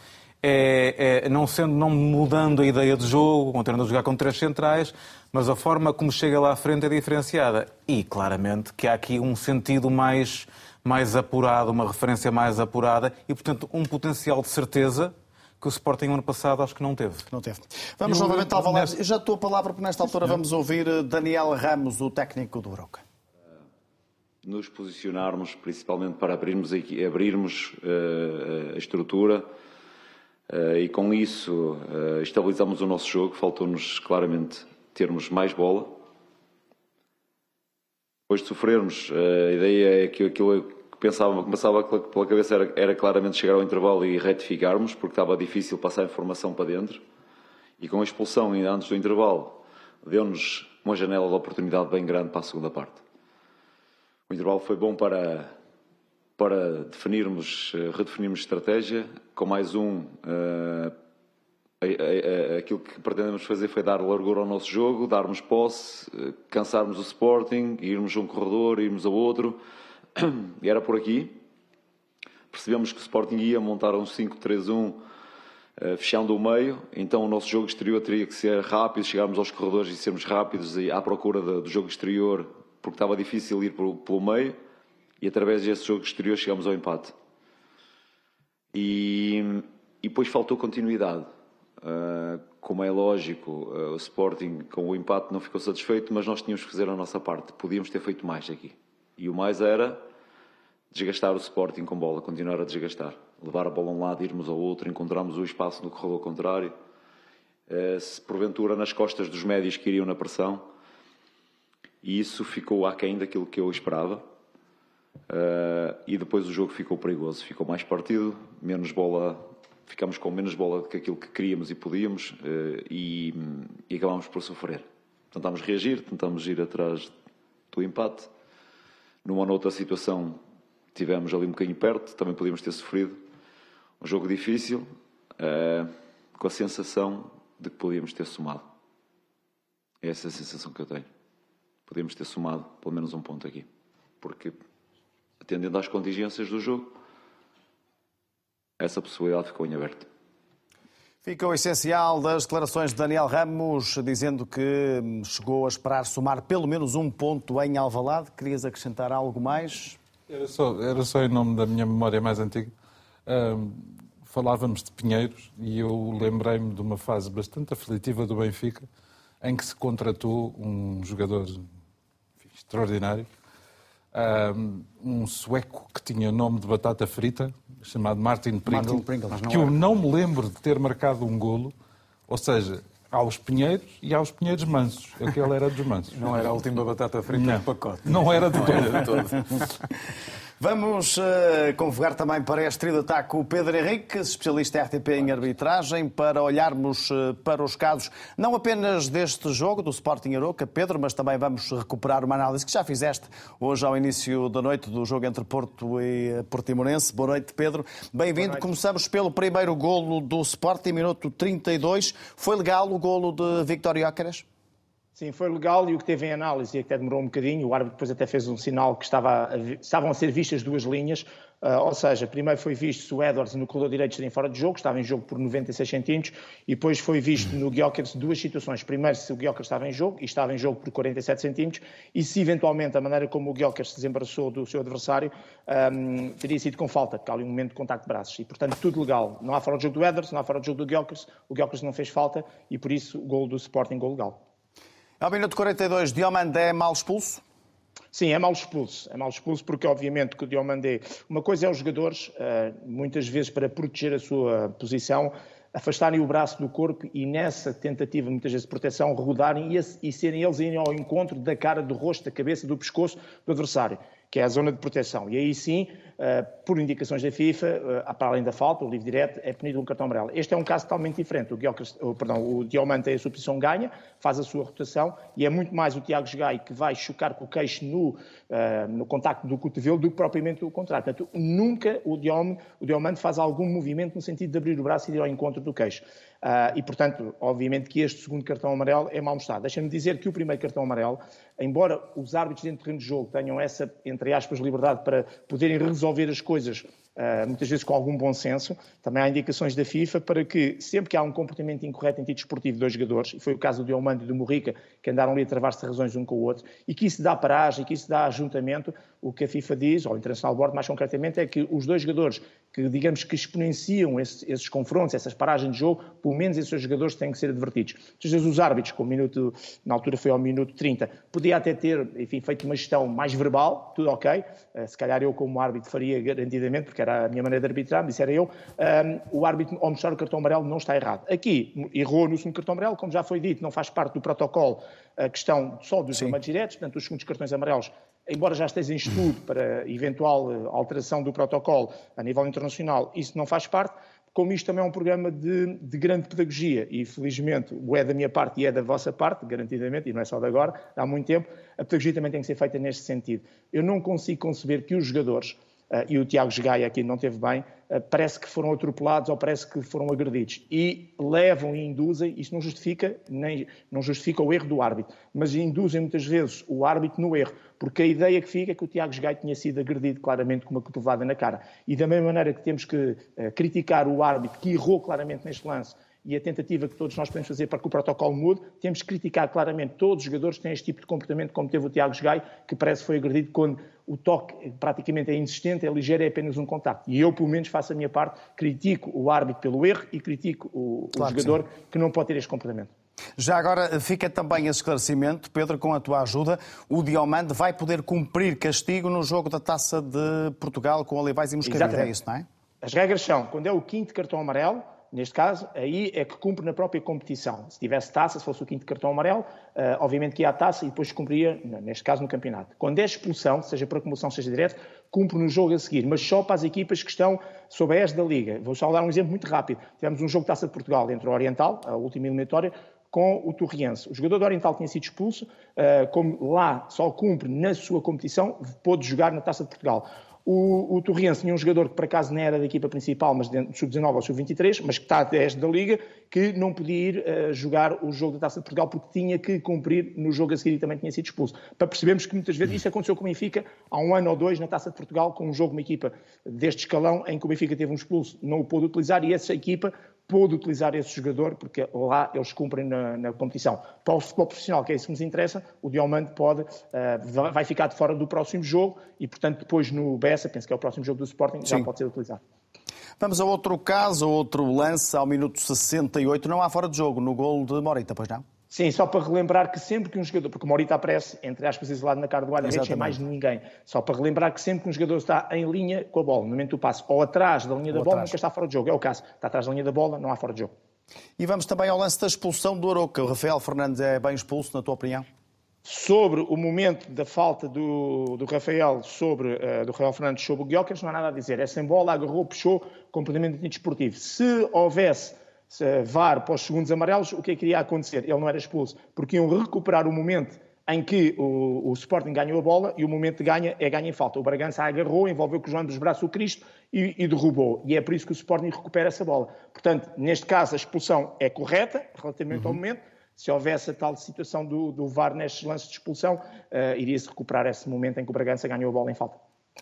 é, é, não sendo, não mudando a ideia de jogo, continuando a jogar com três centrais, mas a forma como chega lá à frente é diferenciada. E claramente que há aqui um sentido mais, mais apurado, uma referência mais apurada e, portanto, um potencial de certeza que o Sporting ano passado acho que não teve. Não teve. Vamos eu, novamente ao Valente. Eu já estou a palavra, porque nesta altura vamos ouvir eh, Daniel Ramos, o técnico do Broca nos posicionarmos, principalmente para abrirmos, abrirmos uh, a estrutura uh, e com isso uh, estabilizamos o nosso jogo. Faltou-nos claramente termos mais bola. Depois de sofrermos, a ideia é que aquilo que pensava, passava pela cabeça era, era claramente chegar ao intervalo e retificarmos, porque estava difícil passar a informação para dentro. E com a expulsão ainda antes do intervalo, deu-nos uma janela de oportunidade bem grande para a segunda parte. O intervalo foi bom para, para definirmos, eh, redefinirmos estratégia. Com mais um, uh, aquilo que pretendemos fazer foi dar largura ao nosso jogo, darmos posse, uh, cansarmos o Sporting, irmos a um corredor, irmos a outro. Era por aqui. Percebemos que o Sporting ia montar um 5-3-1 fechando o meio, então o nosso jogo exterior teria que ser rápido, chegarmos aos corredores e sermos rápidos à procura do jogo exterior porque estava difícil ir pelo, meio e através desse jogo exterior chegamos ao empate. E, e depois faltou continuidade. Uh, como é lógico, uh, o Sporting com o empate não ficou satisfeito, mas nós tínhamos que fazer a nossa parte. Podíamos ter feito mais aqui. E o mais era desgastar o Sporting com bola, continuar a desgastar. Levar a bola a um lado, irmos ao outro, encontrarmos o espaço no corredor contrário. Uh, se porventura nas costas dos médios que iriam na pressão, e isso ficou aquém daquilo que eu esperava. Uh, e depois o jogo ficou perigoso, ficou mais partido, menos bola, ficámos com menos bola do que aquilo que queríamos e podíamos uh, e, e acabámos por sofrer. Tentámos reagir, tentámos ir atrás do empate. Numa outra situação tivemos ali um bocadinho perto, também podíamos ter sofrido. Um jogo difícil, uh, com a sensação de que podíamos ter somado. É essa a sensação que eu tenho. Podemos ter somado pelo menos um ponto aqui. Porque, atendendo às contingências do jogo, essa possibilidade ficou em aberto. Fica o essencial das declarações de Daniel Ramos, dizendo que chegou a esperar somar pelo menos um ponto em Alvalade. Querias acrescentar algo mais? Era só, era só em nome da minha memória mais antiga. Um, falávamos de Pinheiros e eu lembrei-me de uma fase bastante aflitiva do Benfica, em que se contratou um jogador extraordinário, um, sueco que tinha nome de batata frita, chamado Martin Pringle, Martin Pringle que eu não me lembro de ter marcado um golo, ou seja, aos Pinheiros e aos Pinheiros Mansos. Aquele era dos Mansos. Não era a última batata frita não. do pacote. Não era de todo. Era de todo. (laughs) Vamos uh, convocar também para este trio de ataque o Pedro Henrique, especialista RTP em arbitragem, para olharmos uh, para os casos não apenas deste jogo, do Sporting Aroca, Pedro, mas também vamos recuperar uma análise que já fizeste hoje ao início da noite do jogo entre Porto e Portimonense. Boa noite, Pedro. Bem-vindo. Começamos pelo primeiro golo do Sporting, minuto 32. Foi legal o golo de Victor Jóqueres? Sim, foi legal e o que teve em análise, e até demorou um bocadinho, o árbitro depois até fez um sinal que estava a, estavam a ser vistas duas linhas, uh, ou seja, primeiro foi visto se o Edwards no corredor direito estaria fora de jogo, estava em jogo por 96 centímetros, e depois foi visto no Guiocas duas situações. Primeiro, se o Guiocas estava em jogo, e estava em jogo por 47 centímetros, e se eventualmente a maneira como o Guiocas se desembaraçou do seu adversário um, teria sido com falta, porque há ali um momento de contacto de braços. E, portanto, tudo legal. Não há fora de jogo do Edwards, não há fora de jogo do Guiocas, o Guiocas não fez falta, e por isso o gol do Sporting, gol legal. Ao minuto 42, Diomandé é mal expulso? Sim, é mal expulso. É mal expulso porque, obviamente, que o Diomandé... Uma coisa é os jogadores, eh, muitas vezes para proteger a sua posição, afastarem o braço do corpo e nessa tentativa, muitas vezes, de proteção, rodarem e, serem eles ao encontro da cara, do rosto, da cabeça, do pescoço do adversário que é a zona de proteção. E aí sim, eh, por indicações da FIFA, eh, para além da falta, o livre direto, é punido um cartão amarelo. Este é um caso totalmente diferente. O, perdão, o Diomante tem a sua posição ganha, faz a sua rotação, e é muito mais o Tiago Gai que vai chocar com o queixo no, eh, no contacto do cotovelo do que propriamente o contrário. Portanto, nunca o Diomante faz algum movimento no sentido de abrir o braço e ir ao encontro do queixo. Uh, e, portanto, obviamente que este segundo cartão amarelo é mal mostrado. Deixa-me dizer que o primeiro cartão amarelo, embora os árbitros dentro do terreno de jogo tenham essa, entre aspas, liberdade para poderem resolver as coisas Uh, muitas vezes com algum bom senso. Também há indicações da FIFA para que, sempre que há um comportamento incorreto em título esportivo de dois jogadores, e foi o caso do Diomando e do Morrica, que andaram ali a travar-se razões um com o outro, e que isso dá paragem, que isso dá ajuntamento, o que a FIFA diz, ou o International Board mais concretamente, é que os dois jogadores que, digamos, que exponenciam esses, esses confrontos, essas paragens de jogo, pelo menos esses jogadores têm que ser advertidos. Muitas vezes os árbitros, com o minuto, na altura foi ao minuto 30, podia até ter, enfim, feito uma gestão mais verbal, tudo ok, uh, se calhar eu como árbitro faria garantidamente, porque era a minha maneira de arbitrar, disse era eu, um, o árbitro, ao mostrar o cartão amarelo, não está errado. Aqui, errou no segundo cartão amarelo, como já foi dito, não faz parte do protocolo a questão só dos vermelhos diretos, portanto, os segundos cartões amarelos embora já esteja em estudo para eventual eh, alteração do protocolo a nível internacional, isso não faz parte. Como isto também é um programa de, de, grande pedagogia, e felizmente o é da minha parte e é da vossa parte, garantidamente, e não é só de agora, há muito tempo, a pedagogia também tem que ser feita neste sentido. Eu não consigo conceber que os jogadores, e o Tiago Gaia aqui não teve bem, uh, parece que foram atropelados ou parece que foram agredidos. E levam e induzem, isto não justifica, nem, não justifica o erro do árbitro, mas induzem muitas vezes o árbitro no erro porque a ideia que fica é que o Tiago Gai tinha sido agredido claramente com uma cotovada na cara. E da mesma maneira que temos que uh, criticar o árbitro que errou claramente neste lance e a tentativa que todos nós podemos fazer para que o protocolo mude, temos que criticar claramente todos os jogadores que têm este tipo de comportamento, como teve o Tiago Gai, que parece que foi agredido quando o toque praticamente é insistente, é ligeiro, é apenas um contacto. E eu, pelo menos, faço a minha parte, critico o árbitro pelo erro e critico o, claro o jogador que, que não pode ter este comportamento. Já agora fica também esse esclarecimento, Pedro, com a tua ajuda. O Diomande vai poder cumprir castigo no jogo da Taça de Portugal com Olivais e Moscavide, é isso, não é? As regras são, quando é o quinto cartão amarelo, neste caso, aí é que cumpre na própria competição. Se tivesse taça, se fosse o quinto cartão amarelo, uh, obviamente que ia à taça e depois cumpria, neste caso, no campeonato. Quando é expulsão, seja por acumulação, seja direto, cumpre no jogo a seguir, mas só para as equipas que estão sob a da Liga. Vou só dar um exemplo muito rápido. Tivemos um jogo de Taça de Portugal entre o Oriental, a última eliminatória, com o Torriense. O jogador do Oriental tinha sido expulso, uh, como lá só cumpre na sua competição, pôde jogar na Taça de Portugal. O, o Torriense tinha um jogador que, por acaso, não era da equipa principal, mas do sub-19 ou sub-23, mas que está a 10 da Liga, que não podia ir uh, jogar o jogo da Taça de Portugal porque tinha que cumprir no jogo a seguir e também tinha sido expulso. Para percebermos que muitas vezes isso aconteceu com o Benfica há um ano ou dois na Taça de Portugal, com um jogo, uma equipa deste escalão, em que o Benfica teve um expulso, não o pôde utilizar e essa equipa pôde utilizar esse jogador, porque lá eles cumprem na, na, competição. Para o futebol profissional, que é isso que nos interessa, o Diomande pode, uh, vai ficar de fora do próximo jogo e, portanto, depois no Bessa, penso que é o próximo jogo do Sporting, Sim. já pode ser utilizado. Vamos a outro caso, outro lance ao minuto 68. Não há fora de jogo no gol de Morita, pois não? Sim, só para relembrar que sempre que um jogador, porque o Morita aparece, entre aspas, isolado na cara do guarda-redes, é mais ninguém. Só para relembrar que sempre que um jogador está em linha com a bola, no momento do passe, ou atrás da linha ou da bola, atrás. nunca está fora de jogo. É o caso. Está atrás da linha da bola, não há fora de jogo. E vamos também ao lance da expulsão do Aroca. O Rafael Fernandes é bem expulso, na tua opinião? Sobre o momento da falta do, do Rafael sobre uh, do Rafael Fernandes sobre o Guiocas, não há nada a dizer. É sem bola, agarrou, puxou, completamente desportivo. Se houvesse VAR para os segundos amarelos, o que é que iria acontecer? Ele não era expulso, porque iam recuperar o momento em que o, o, Sporting ganhou a bola e o momento de ganha é ganha em falta. O Bragança agarrou, envolveu com os dos braços o Cristo e, e, derrubou. E é por isso que o Sporting recupera essa bola. Portanto, neste caso, a expulsão é correta, relativamente uhum. ao momento. Se houvesse a tal situação do, do VAR nestes lances de expulsão, uh, iria-se recuperar esse momento em que o Bragança ganhou a bola em falta.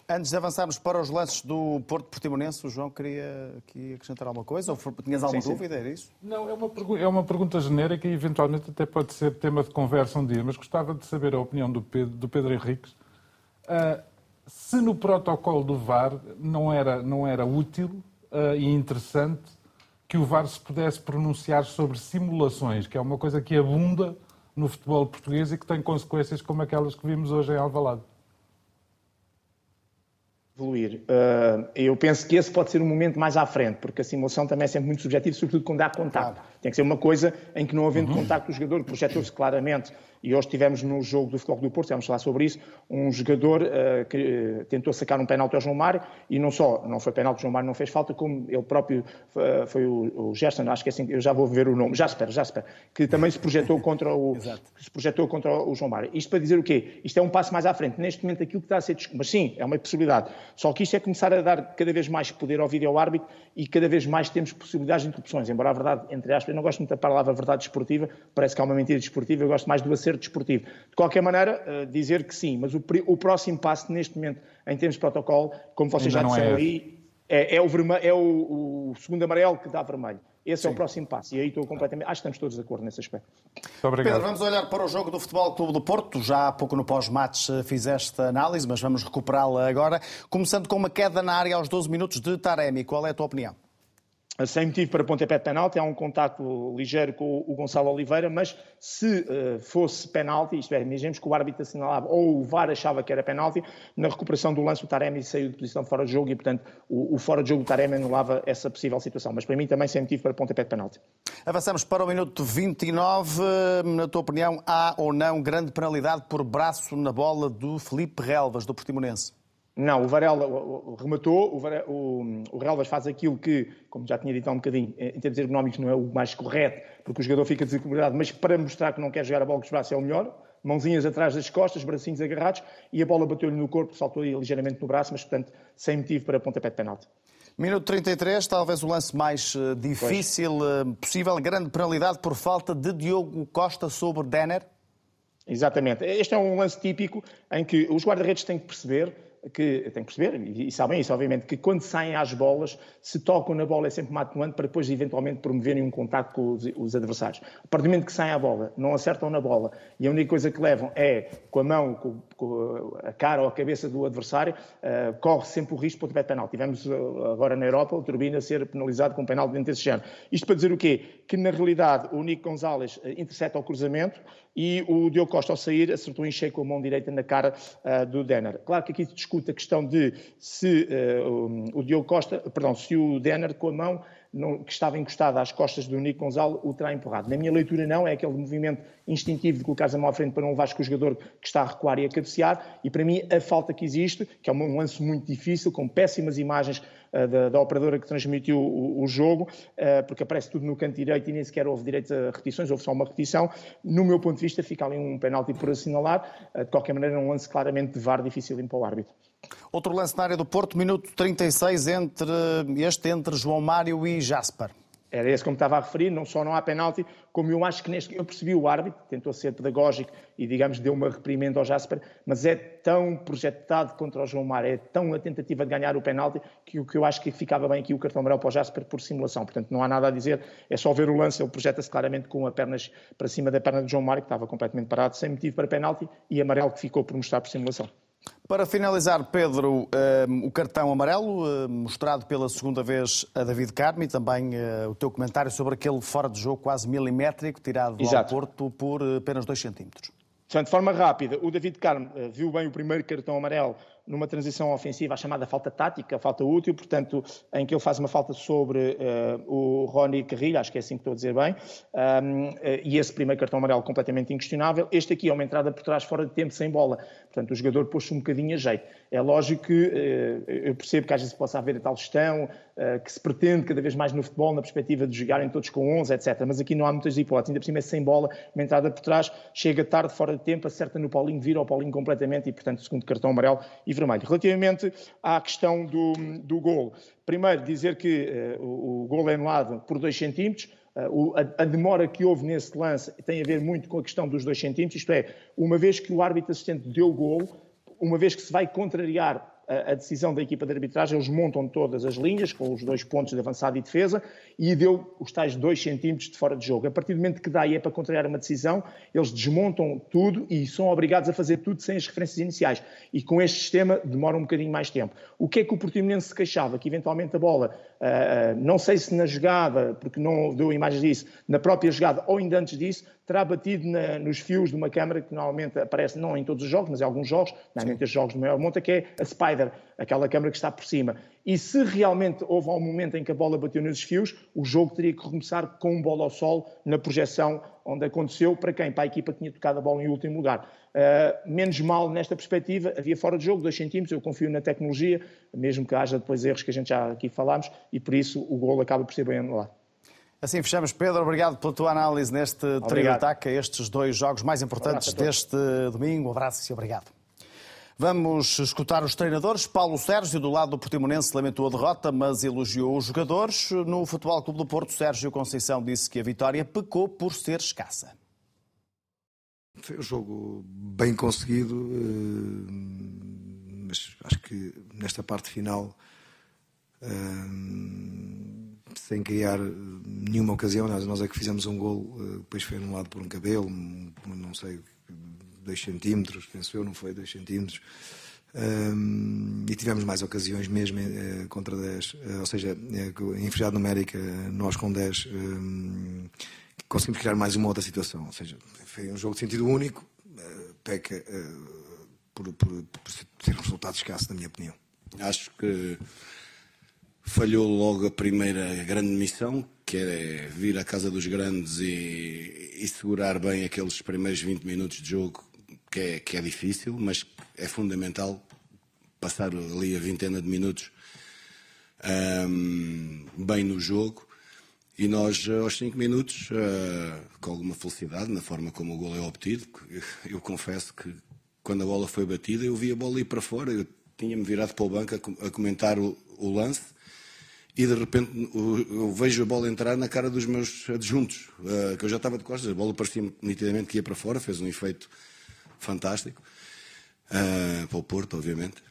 Antes de avançarmos para os lances do Porto Portimonense, o João queria aqui acrescentar alguma coisa? Ou tinhas alguma sim, dúvida? Sim. Era isso? Não, é uma, é uma pergunta genérica e eventualmente até pode ser tema de conversa um dia, mas gostava de saber a opinião do Pedro, do Pedro Henriques. Uh, se no protocolo do VAR não era, não era útil uh, e interessante que o VAR se pudesse pronunciar sobre simulações, que é uma coisa que abunda no futebol português e que tem consequências como aquelas que vimos hoje em Alvalade evoluir. Uh, eu penso que esse pode ser um momento mais à frente, porque a simulação também é sempre muito subjetiva, sobretudo quando há contacto. Claro. Tem que ser uma coisa em que não havendo uhum. contacto do jogador, projetou-se claramente e hoje tivemos no jogo do Futebol do Porto, vamos falar sobre isso, um jogador uh, que uh, tentou sacar um penalti ao João Mário e não só, não foi penalti, o João Mário não fez falta, como ele próprio uh, foi o, o Gerson, acho que é assim, eu já vou ver o nome, Jasper, Jasper, que também se projetou contra o, (laughs) se projetou contra o João Mário. Isto para dizer o quê? Isto é um passo mais à frente. Neste momento aquilo que está a ser mas sim, é uma possibilidade. Só que isto é começar a dar cada vez mais poder ao vídeo árbitro e cada vez mais temos possibilidades de interrupções. Embora a verdade, entre aspas, eu não gosto muito da palavra verdade desportiva, parece que há uma mentira desportiva, eu gosto mais do acerto desportivo. De qualquer maneira, uh, dizer que sim, mas o, o, próximo passo neste momento, em termos de protocolo, como vocês Ainda já disseram é aí, é, é, o, vermelho, é o, o, segundo amarelo que dá vermelho. Esse Sim. é o próximo passo. E aí estou completamente. Acho que estamos todos de acordo nesse aspecto. Pedro, vamos olhar para o jogo do Futebol Clube do Porto. Já há pouco no pós-match eh, fizeste a análise, mas vamos recuperá-la agora. Começando com uma queda na área aos 12 minutos de Taremi. Qual é a tua opinião? Sem motivo para pontapé de penalti, há um contacto ligeiro com o Gonçalo Oliveira, mas se uh, fosse penalti, isto é, imaginemos que o árbitro assinalava ou o VAR achava que era penalti, na recuperação do lance o Taremi saiu de posição de fora de jogo e, portanto, o, o fora de jogo do Taremi anulava essa possível situação. Mas para mim também sem motivo para pontapé de penalti. Avançamos para o minuto 29. Na tua opinião, há ou não grande penalidade por braço na bola do Felipe Relvas, do Portimonense? Não, o Varela rematou, o, Varela, o, o Relvas faz aquilo que, como já tinha dito há um bocadinho, em termos ergonómicos não é o mais correto, porque o jogador fica desequilibrado, mas para mostrar que não quer jogar a bola com os braços é o melhor. Mãozinhas atrás das costas, bracinhos agarrados, e a bola bateu-lhe no corpo, saltou ligeiramente no braço, mas, portanto, sem motivo para pontapé de penalti. Minuto 33, talvez o lance mais eh, difícil pois. Eh, possível. Grande penalidade por falta de Diogo Costa sobre Denner. Exatamente. Este é um lance típico em que os guarda-redes têm que perceber que tem que perceber, e sabem isso, obviamente, que quando saem às bolas, se tocam na bola é sempre uma atenuante para depois eventualmente promoverem um contacto com os, os, adversários. A partir do momento que saem à bola, não acertam na bola e a única coisa que levam é com a mão, com, com a cara ou a cabeça do adversário, uh, corre sempre o risco de pontapé penal. Tivemos uh, agora na Europa o Turbina ser penalizado com um penal dentro desse género. Isto para dizer o quê? Que na realidade o Nico Gonzalez uh, intercepta o cruzamento e o Diogo Costa ao sair acertou em cheio com a mão direita na cara do Denner. Claro que aqui se discute a questão de se o Diogo Costa, perdão, se o Denner com a mão que estava encostado às costas do Nico Gonzalo o terá empurrado. Na minha leitura, não, é aquele movimento instintivo de colocar a mão à frente para não levar com o jogador que está a recuar e a cabecear, e para mim a falta que existe, que é um lance muito difícil, com péssimas imagens uh, da, da, operadora que transmitiu o, o jogo, uh, porque aparece tudo no canto direito e nem sequer houve direito a repetições, houve só uma repetição. No meu ponto de vista, fica ali um penalti por assinalar, uh, de qualquer maneira, é um lance claramente de VAR difícil para o árbitro. Outro lance na área do Porto, minuto 36, entre, este entre João Mário e Jasper. Era esse como estava a referir, não só não há penalti, como eu acho que neste. Eu percebi o árbitro, tentou ser pedagógico e, digamos, deu uma reprimenda ao Jasper, mas é tão projetado contra o João Mar, é tão a tentativa de ganhar o penalti, que o que eu acho que ficava bem aqui o cartão amarelo para o Jasper por simulação. Portanto, não há nada a dizer, é só ver o lance, ele projeta-se claramente com as pernas para cima da perna de João Mário, que estava completamente parado, sem motivo para penalti, e amarelo que ficou por mostrar por simulação. Para finalizar, Pedro, um, o cartão amarelo, um, mostrado pela segunda vez a David Carmo e também uh, o teu comentário sobre aquele fora de jogo quase milimétrico tirado Exato. ao Porto por uh, apenas 2 centímetros. Portanto, de forma rápida, o David Carmo uh, viu bem o primeiro cartão amarelo numa transição ofensiva, a chamada falta tática, a falta útil, portanto, em que ele faz uma falta sobre uh, o Rony Carrilho, acho que é assim que estou a dizer bem, um, uh, e esse primeiro cartão amarelo completamente inquestionável. Este aqui é uma entrada por trás fora de tempo, sem bola, portanto, o jogador pôs-se um bocadinho a jeito. É lógico que uh, eu percebo que às vezes possa haver a tal gestão que se pretende cada vez mais no futebol, na perspectiva de jogarem todos com 11, etc. Mas aqui não há muitas hipóteses, ainda por cima é sem bola, uma entrada por trás, chega tarde, fora de tempo, acerta no Paulinho, vira ao Paulinho completamente e, portanto, segundo cartão amarelo e vermelho. Relativamente à questão do, do gol, primeiro dizer que uh, o, o gol é anulado por 2 centímetros, a, a, demora que houve nesse lance tem a ver muito com a questão dos 2 centímetros, isto é, uma vez que o árbitro assistente deu o gol, uma vez que se vai contrariar a decisão da equipa de arbitragem, eles montam todas as linhas, com os dois pontos de avançada e defesa, e deu os tais dois centímetros de fora de jogo. A partir do momento que dá e é para contrariar uma decisão, eles desmontam tudo e são obrigados a fazer tudo sem as referências iniciais. E com este sistema demora um bocadinho mais tempo. O que é que o Portimonense se queixava? Que eventualmente a bola, uh, não sei se na jogada, porque não deu imagens disso, na própria jogada ou ainda antes disso, terá batido na, nos fios de uma câmara que normalmente aparece não em todos os jogos, mas em alguns jogos, normalmente os jogos de maior monta, que é a Spider, aquela câmara que está por cima. E se realmente houve um momento em que a bola bateu nos fios, o jogo teria que recomeçar com um bola ao sol na projeção onde aconteceu, para quem? Para a equipa que tinha tocado a bola em último lugar. Uh, menos mal nesta perspectiva, havia fora de jogo, 2 centímetros, eu confio na tecnologia, mesmo que haja depois erros que a gente já aqui falámos, e por isso o gol acaba por ser bem anulado. Assim fechamos. Pedro, obrigado pela tua análise neste trio ataque a estes dois jogos mais importantes um deste domingo. Um abraço e obrigado. Vamos escutar os treinadores. Paulo Sérgio, do lado do Portimonense, lamentou a derrota, mas elogiou os jogadores. No Futebol Clube do Porto, Sérgio Conceição disse que a vitória pecou por ser escassa. Foi um jogo bem conseguido, eh, mas acho que nesta parte final eh, sem criar nenhuma ocasião. Nós, é que fizemos um gol, eh, depois foi anulado por um cabelo, não sei, 2 centímetros, penso eu, não foi 2 centímetros. E tivemos mais ocasiões mesmo uh, contra 10, uh, eh, ou seja, uh, em inferior numérica, nós com 10 um, conseguimos criar mais uma outra situação. Ou seja, foi um jogo de sentido único, peca por, por, por ter um resultado escasso, na minha opinião. Acho que falhou logo a primeira grande missão, que é vir à casa dos grandes e, e, segurar bem aqueles primeiros 20 minutos de jogo, que é, que é difícil, mas é fundamental passar ali a vintena de minutos um, bem no jogo. E nós, aos 5 minutos, uh, com alguma felicidade na forma como o gol é obtido, (laughs) eu confesso que quando a bola foi batida, eu vi a bola ir para fora, eu tinha-me virado para o banco a, comentar o, o lance e de repente eu vejo a bola entrar na cara dos meus adjuntos, eh, que eu já estava de costas, a bola parecia nitidamente que ia para fora, fez um efeito fantástico, eh, para o Porto, obviamente.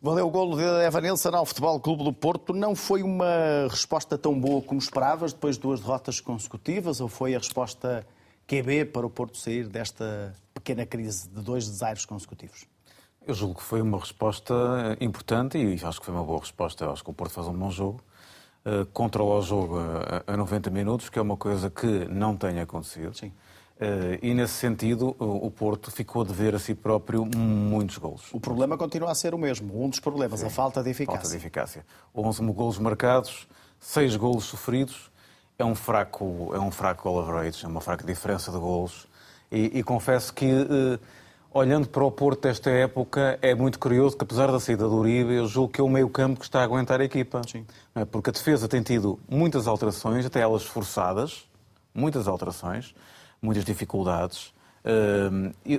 Valeu o golo de Evanilson ao Futebol Clube do Porto. Não foi uma resposta tão boa como esperavas, depois de duas derrotas consecutivas, ou foi a resposta QB para o Porto sair desta pequena crise de dois desaires consecutivos? Eu julgo que foi uma resposta importante e acho que foi uma boa resposta. Eu acho que o Porto faz um bom jogo. Uh, controla o jogo a, a 90 minutos, que é uma coisa que não tem acontecido. Sim. Uh, e nesse sentido, o Porto ficou a dever a si próprio muitos golos. O problema continua a ser o mesmo. Um dos problemas, Sim. a falta de eficácia. Falta de eficácia. 11 golos marcados, 6 golos sofridos. É um fraco, é um fraco goal average, é uma fraca diferença de golos. E, e confesso que uh, Olhando para o Porto desta época, é muito curioso que, apesar da saída do Uribe, eu julgo que é o meio-campo que está a aguentar a equipa. Sim. É? Porque a defesa tem tido muitas alterações, até elas forçadas, muitas alterações, muitas dificuldades.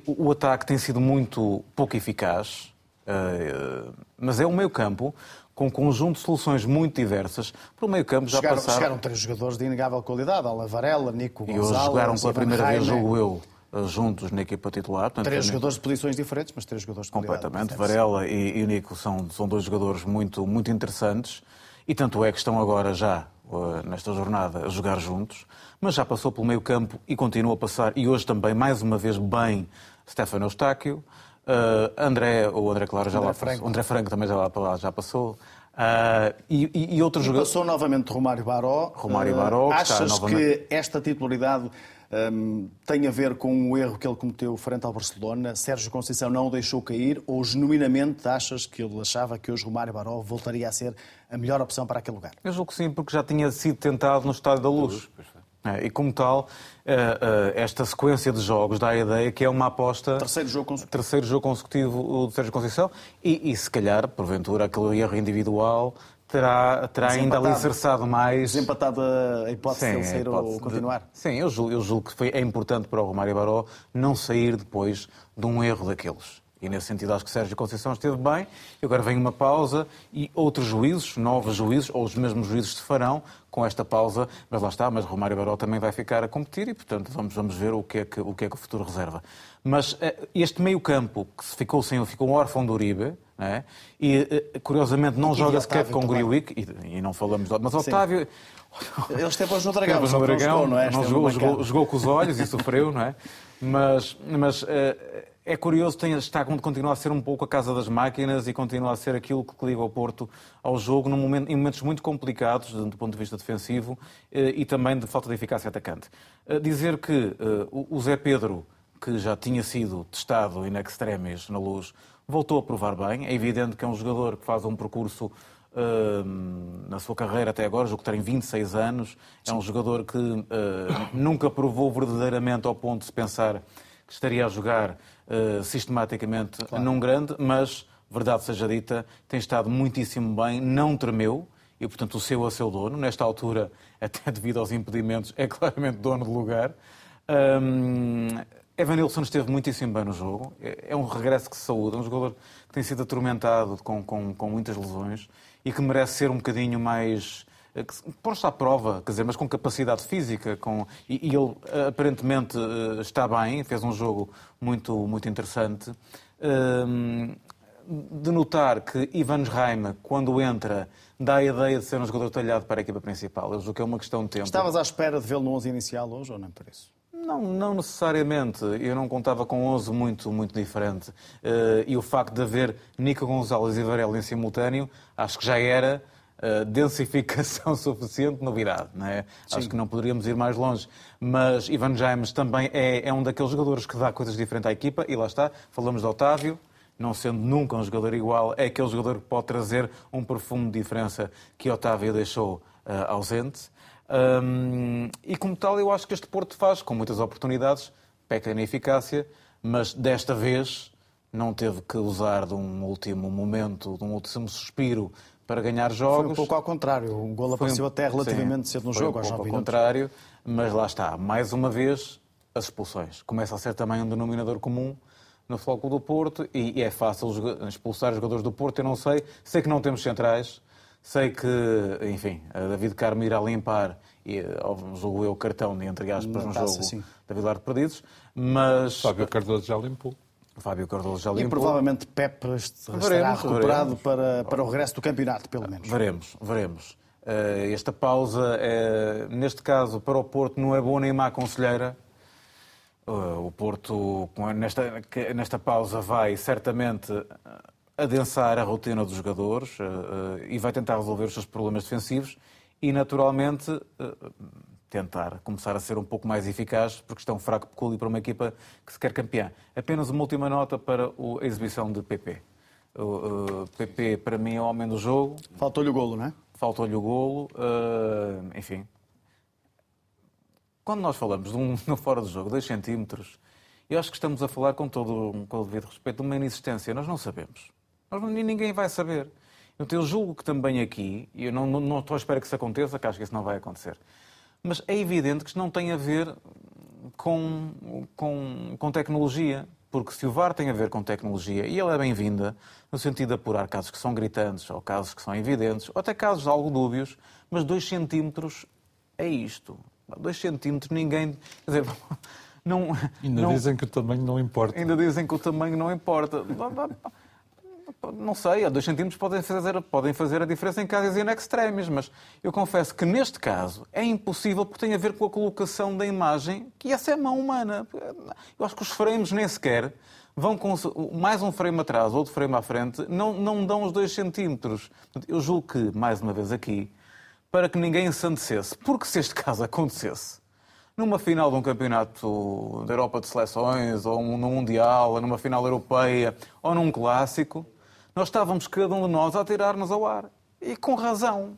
O ataque tem sido muito pouco eficaz, uh, mas é um meio-campo com um conjunto de soluções muito diversas. Para o meio-campo já chegaram, passaram... chegaram três jogadores de inegável qualidade, Ala Varela, Nico Gonçalves... E hoje jogaram pela primeira Jaime. vez, jogo eu, uh, juntos na equipa titular. Portanto, três jogadores de posições diferentes, mas três jogadores de Completamente. Varela e, e Nico são, são dois jogadores muito, muito interessantes e tanto é que estão agora já, nesta jornada, a jogar juntos, mas já passou pelo meio campo e continua a passar, e hoje também, mais uma vez, bem, Stefano Eustáquio, uh, André, o André Claro já André lá Franco. passou, André Franco também já, lá, já passou, Uh, e, e, outros jogadores. passou novamente Romário Baró. Romário Baró, uh, que achas está novamente... que esta titularidade um, tem a ver com o erro que ele cometeu frente ao Barcelona? Sérgio Conceição não o deixou cair ou genuinamente achas que ele achava que hoje Romário Baró voltaria a ser a melhor opção para aquele lugar? Eu julgo que sim, porque já tinha sido tentado no Estádio da Luz. É, e como tal, esta sequência de jogos dá a ideia que é uma aposta. Terceiro jogo consecutivo. Terceiro jogo consecutivo do Sérgio Conceição. E, e se calhar, porventura, aquele erro individual terá, terá ainda alicerçado mais. Desempatado a hipótese de ele sair ou continuar? De... Sim, eu julgo, eu julgo que foi, é importante para o Romário Baró não sair depois de um erro daqueles. E nesse sentido acho que Sérgio Conceição esteve bem. E agora vem uma pausa e outros juízos, novos juízes, ou os mesmos juízes se farão com esta pausa. Mas lá está, mas Romário Baró também vai ficar a competir e, portanto, vamos, vamos ver o que, é que, o que é que o futuro reserva. Mas este meio campo que ficou sem, ficou órfão do Uribe, é? e curiosamente não joga sequer com Griwick, e, e, não falamos de... Mas Otávio... Ele esteve hoje no Dragão, no Dragão, jogou, não é? Não jogou, jogou, jogou, com os olhos e sofreu, não é? Mas, mas é curioso, tem, está, continua a ser um pouco a casa das máquinas e continua a ser aquilo que liga o Porto ao jogo num momento, em momentos muito complicados do ponto de vista defensivo e também de falta de eficácia atacante. Dizer que o Zé Pedro, que já tinha sido testado in extremis na luz, voltou a provar bem. É evidente que é um jogador que faz um percurso Uh, na sua carreira até agora, jogo que tem 26 anos, é um jogador que uh, nunca provou verdadeiramente ao ponto de se pensar que estaria a jogar uh, sistematicamente claro. num grande, mas, verdade seja dita, tem estado muitíssimo bem, não tremeu, e portanto o seu a seu dono, nesta altura, (laughs) até devido aos impedimentos, é claramente dono de lugar. Um, Evan Nilsson esteve muitíssimo bem no jogo, é um regresso que se saúda, um jogador que tem sido atormentado com, com, com muitas lesões e que merece ser um bocadinho mais posto à prova, quer dizer, mas com capacidade física, com... E, ele aparentemente está bem, fez um jogo muito, muito interessante. De notar que Ivan Reim, quando entra, dá a ideia de ser um jogador talhado para a equipa principal. Eu julgo que é uma questão de tempo. Estavas à espera de vê-lo no 11 inicial hoje ou não por isso? Não, não necessariamente. Eu não contava com 11 muito, muito diferente. Uh, e o facto de haver Nico Gonzalez e Varela em simultâneo, acho que já era uh, densificação (laughs) suficiente, novidade. Não é? Acho que não poderíamos ir mais longe. Mas Ivan James também é, é um daqueles jogadores que dá coisas diferentes à equipa. E lá está, falamos de Otávio. Não sendo nunca um jogador igual, é aquele jogador que pode trazer um perfume de diferença que Otávio deixou uh, ausente. Um, e como tal, eu acho que este Porto faz com muitas oportunidades, peca na eficácia, mas desta vez não teve que usar de um último momento, de um último suspiro para ganhar jogos. Foi um pouco ao contrário, um gol apareceu um... até relativamente Sim, cedo no foi jogo, um pouco 9 ao contrário, mas lá está, mais uma vez, as expulsões. Começa a ser também um denominador comum no Futebol do Porto e é fácil expulsar os jogadores do Porto, eu não sei, sei que não temos centrais, Sei que, enfim, David Carmo irá limpar, e, julgo eu, cartão, entre aspas, no jogo sim. da Vilar de Perdidos, mas... Fábio Cardoso já limpou. Fábio Cardoso já limpou. E provavelmente Pep estará veremos, recuperado veremos. Para, para o regresso do campeonato, pelo menos. Veremos, veremos. Esta pausa, é, neste caso, para o Porto, não é boa nem má conselheira. O Porto, nesta, nesta pausa, vai certamente adensar a rotina dos jogadores uh, uh, e vai tentar resolver os seus problemas defensivos e, naturalmente, uh, tentar começar a ser um pouco mais eficaz, porque estão fraco peculiar para uma equipa que se quer campeã. Apenas uma última nota para a exibição de PP. O PP, para mim, é o homem do jogo. Faltou-lhe o golo, não é? Faltou-lhe o golo. enfim. Quando nós falamos de um (laughs) fora do jogo, 2 centímetros, eu acho que estamos a falar com todo, com o devido respeito de uma inexistência. Nós não sabemos. Ninguém vai saber. Então, eu julgo que também aqui, e eu não, não, não estou à espera que isso aconteça, que acho que isso não vai acontecer, mas é evidente que isto não tem a ver com, com, com tecnologia. Porque se o VAR tem a ver com tecnologia, e ela é bem-vinda, no sentido de apurar casos que são gritantes, ou casos que são evidentes, ou até casos algo dúbios, mas dois centímetros é isto. Dois centímetros, ninguém. Quer dizer, (laughs) não, ainda não, dizem que o tamanho não importa. Ainda dizem que o tamanho não importa. (laughs) Não sei, a 2 centímetros podem fazer, podem fazer a diferença em casos in extremis, mas eu confesso que neste caso é impossível porque tem a ver com a colocação da imagem, que essa é mão humana. Eu acho que os frames nem sequer vão com mais um frame atrás, outro frame à frente, não, não dão os 2 centímetros. Eu julgo que, mais uma vez aqui, para que ninguém ensandecesse, porque se este caso acontecesse, numa final de um campeonato da Europa de seleções, ou num Mundial, ou numa final europeia, ou num clássico, nós estávamos, cada um de nós, a tirar-nos ao ar. E com razão.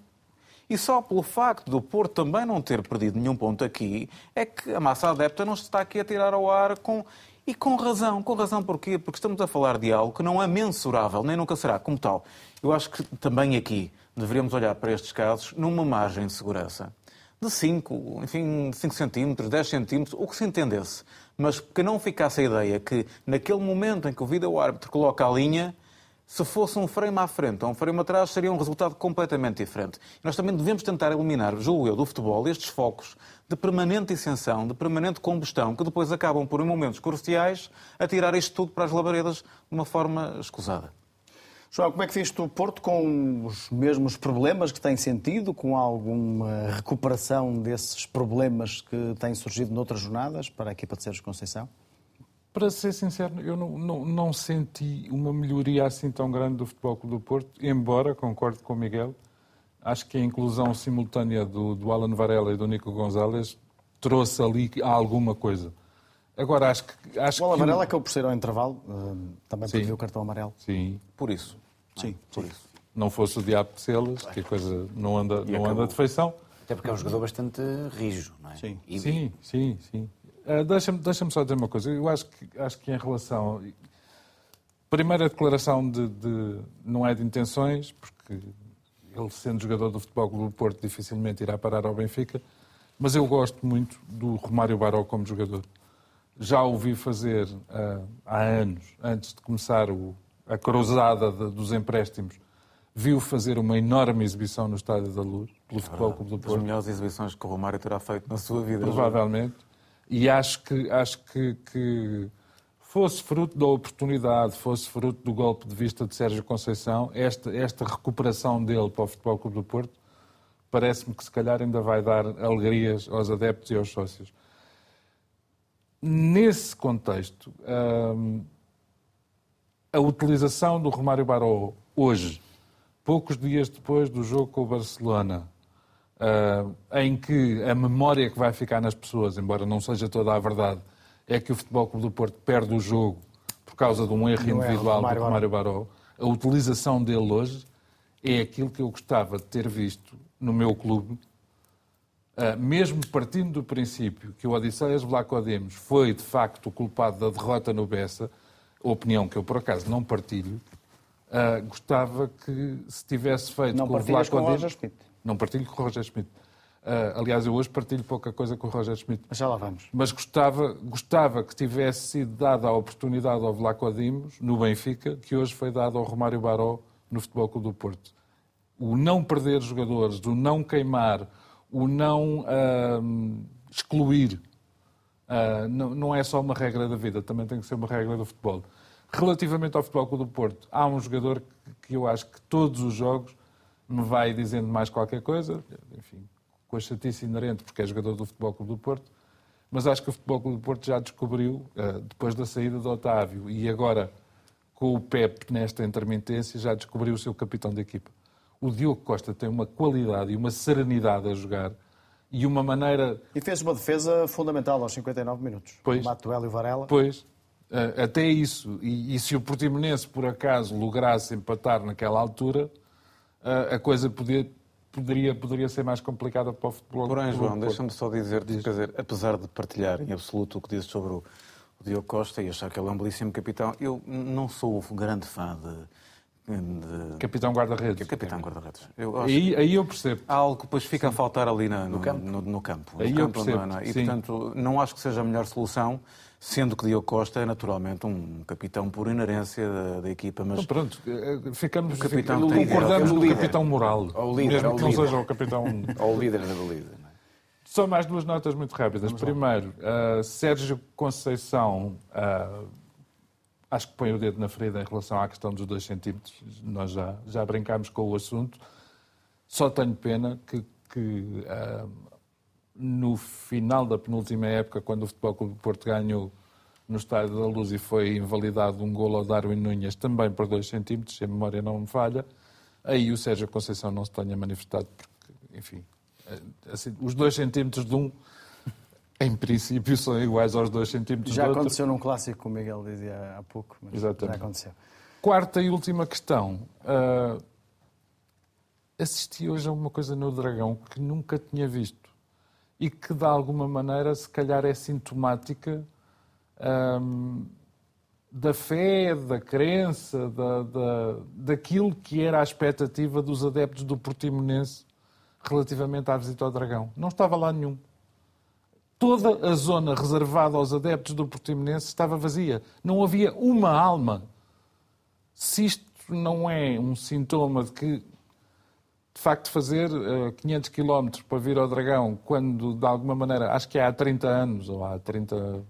E só pelo facto do Porto também não ter perdido nenhum ponto aqui, é que a massa adepta não está aqui a tirar ao ar com. E com razão. Com razão porquê? Porque estamos a falar de algo que não é mensurável, nem nunca será como tal. Eu acho que também aqui deveríamos olhar para estes casos numa margem de segurança de 5, enfim, 5 centímetros, 10 centímetros, o que se entendesse. Mas que não ficasse a ideia que, naquele momento em que o vídeo-árbitro coloca a linha, se fosse um frame à frente ou um frame atrás, seria um resultado completamente diferente. Nós também devemos tentar eliminar, julgo eu, do futebol, estes focos de permanente ascensão, de permanente combustão, que depois acabam por, momentos cruciais, a tirar isto tudo para as labaredas de uma forma escusada. João, como é que viste o Porto com os mesmos problemas que tem sentido, com alguma recuperação desses problemas que têm surgido noutras jornadas para a equipa de Sérgio Conceição? Para ser sincero, eu não, não, não, senti uma melhoria assim tão grande do Futebol Clube do Porto, embora, concordo com o Miguel, acho que a inclusão simultânea do, do Alan Varela e do Nico Gonzalez trouxe ali alguma coisa. Agora, acho que... Acho o Alan que... Varela acabou por sair ao intervalo, eh, também por o cartão amarelo. Sim. Por isso. Sim, por sim. isso. Não fosse o diabo de Celas, que a coisa não anda, não anda de feição. Até porque é um jogador bastante rijo, não é? Sim, e... sim, sim. sim. Uh, Deixa-me deixa só dizer uma coisa. Eu acho que, acho que em relação. Primeira declaração de, de, não é de intenções, porque ele, sendo jogador do Futebol Clube do Porto, dificilmente irá parar ao Benfica, mas eu gosto muito do Romário Baró como jogador. Já o vi fazer uh, há anos, antes de começar o, a cruzada de, dos empréstimos, viu fazer uma enorme exibição no Estádio da Luz, pelo é Futebol Clube do Porto. As melhores exibições que o Romário terá feito na sua vida. Provavelmente. E acho que, acho que, que, fosse fruto da oportunidade, fosse fruto do golpe de vista de Sérgio Conceição, esta, esta recuperação dele para o Futebol Clube do Porto, parece-me que se calhar ainda vai dar alegrias aos adeptos e aos sócios. Nesse contexto, hum, a utilização do Romário Baró hoje, poucos dias depois do jogo com o Barcelona, uh, em que a memória que vai ficar nas pessoas, embora não seja toda a verdade, é que o Futebol Clube do Porto perde o jogo por causa de um erro individual do Romário Baró. A utilização dele hoje é aquilo que eu gostava de ter visto no meu clube, uh, mesmo partindo do princípio que o Odisseias Vlaco foi de facto o culpado da derrota no Bessa, opinião que eu por acaso não partilho, uh, gostava que se tivesse feito não com o Vlaco Não partilho com o Roger Schmidt. Uh, aliás, eu hoje partilho pouca coisa com o Roger Schmidt. Mas já lá vamos. Mas gostava, gostava que tivesse sido dada a oportunidade ao Vlaco Dimos, no Benfica, que hoje foi dada ao Romário Baró, no Futebol Clube do Porto. O não perder jogadores, o não queimar, o não uh, excluir Uh, não, não, é só uma regra da vida, também tem que ser uma regra do futebol. Relativamente ao Futebol Clube do Porto, há um jogador que, que, eu acho que todos os jogos me vai dizendo mais qualquer coisa, enfim, com a chatice inerente, porque é jogador do Futebol Clube do Porto, mas acho que o Futebol Clube do Porto já descobriu, uh, depois da saída do Otávio e agora com o Pep nesta intermitência, já descobriu o seu capitão de equipa. O Diogo Costa tem uma qualidade e uma serenidade a jogar e uma maneira. E fez uma defesa fundamental aos 59 minutos. Pois. Mato e Varela. Pois. Eh, até isso. E, e, se o Portimonense, por acaso, lograsse empatar naquela altura, eh, a coisa podia, poderia, poderia ser mais complicada para o futebol. Porém, João, deixa-me só dizer, Diz. quer dizer, apesar de partilhar em absoluto o que disse sobre o, Diogo Costa e achar que ele é um belíssimo capitão, eu não sou grande fã de de... Capitão guarda-redes. Capitão guarda-redes. Aí, aí eu percebo. Há algo que depois fica a faltar ali na, no, no, campo. No, no campo. Aí no eu campo, percebo, não é? E, sim. portanto, não acho que seja a melhor solução, sendo que Diogo Costa é naturalmente um capitão por inerência da, da equipa. Mas Então, pronto, eh, ficamos, O capitão concordamos é o líder. capitão moral. Líder, mesmo que não líder. seja o capitão. (laughs) Ou o líder da não é? Só mais duas notas muito rápidas. Primeiro, ah, Sérgio Conceição, ah, acho que põe o dedo na ferida em relação à questão dos dois centímetros. Nós já, já brincámos com o assunto. Só tenho pena que, que, ah, no final da penúltima época, quando o Futebol Clube do Porto ganhou no Estádio da Luz e foi invalidado um golo ao Darwin Núñez, também por dois centímetros, se a memória não me falha, aí o Sérgio Conceição não se tenha manifestado, porque, enfim, eh, assim, os dois centímetros de um, em princípio, são iguais aos dois centímetros Já aconteceu num clássico, como o Miguel dizia há pouco, mas Exatamente. já aconteceu. Quarta e última questão. Ah, assisti hoje a uma coisa no Dragão que nunca tinha visto e que, de alguma maneira, se calhar é sintomática ahm, da fé, da crença, da, da, daquilo que era a expectativa dos adeptos do Portimonense relativamente à visita ao Dragão. Não estava lá nenhum. Toda a zona reservada aos adeptos do Portimonense estava vazia. Não havia uma alma. Se isto não é um sintoma de que, de facto, fazer eh, 500 km para vir ao Dragão, quando, de alguma maneira, acho que é há 30 anos, ou há 30,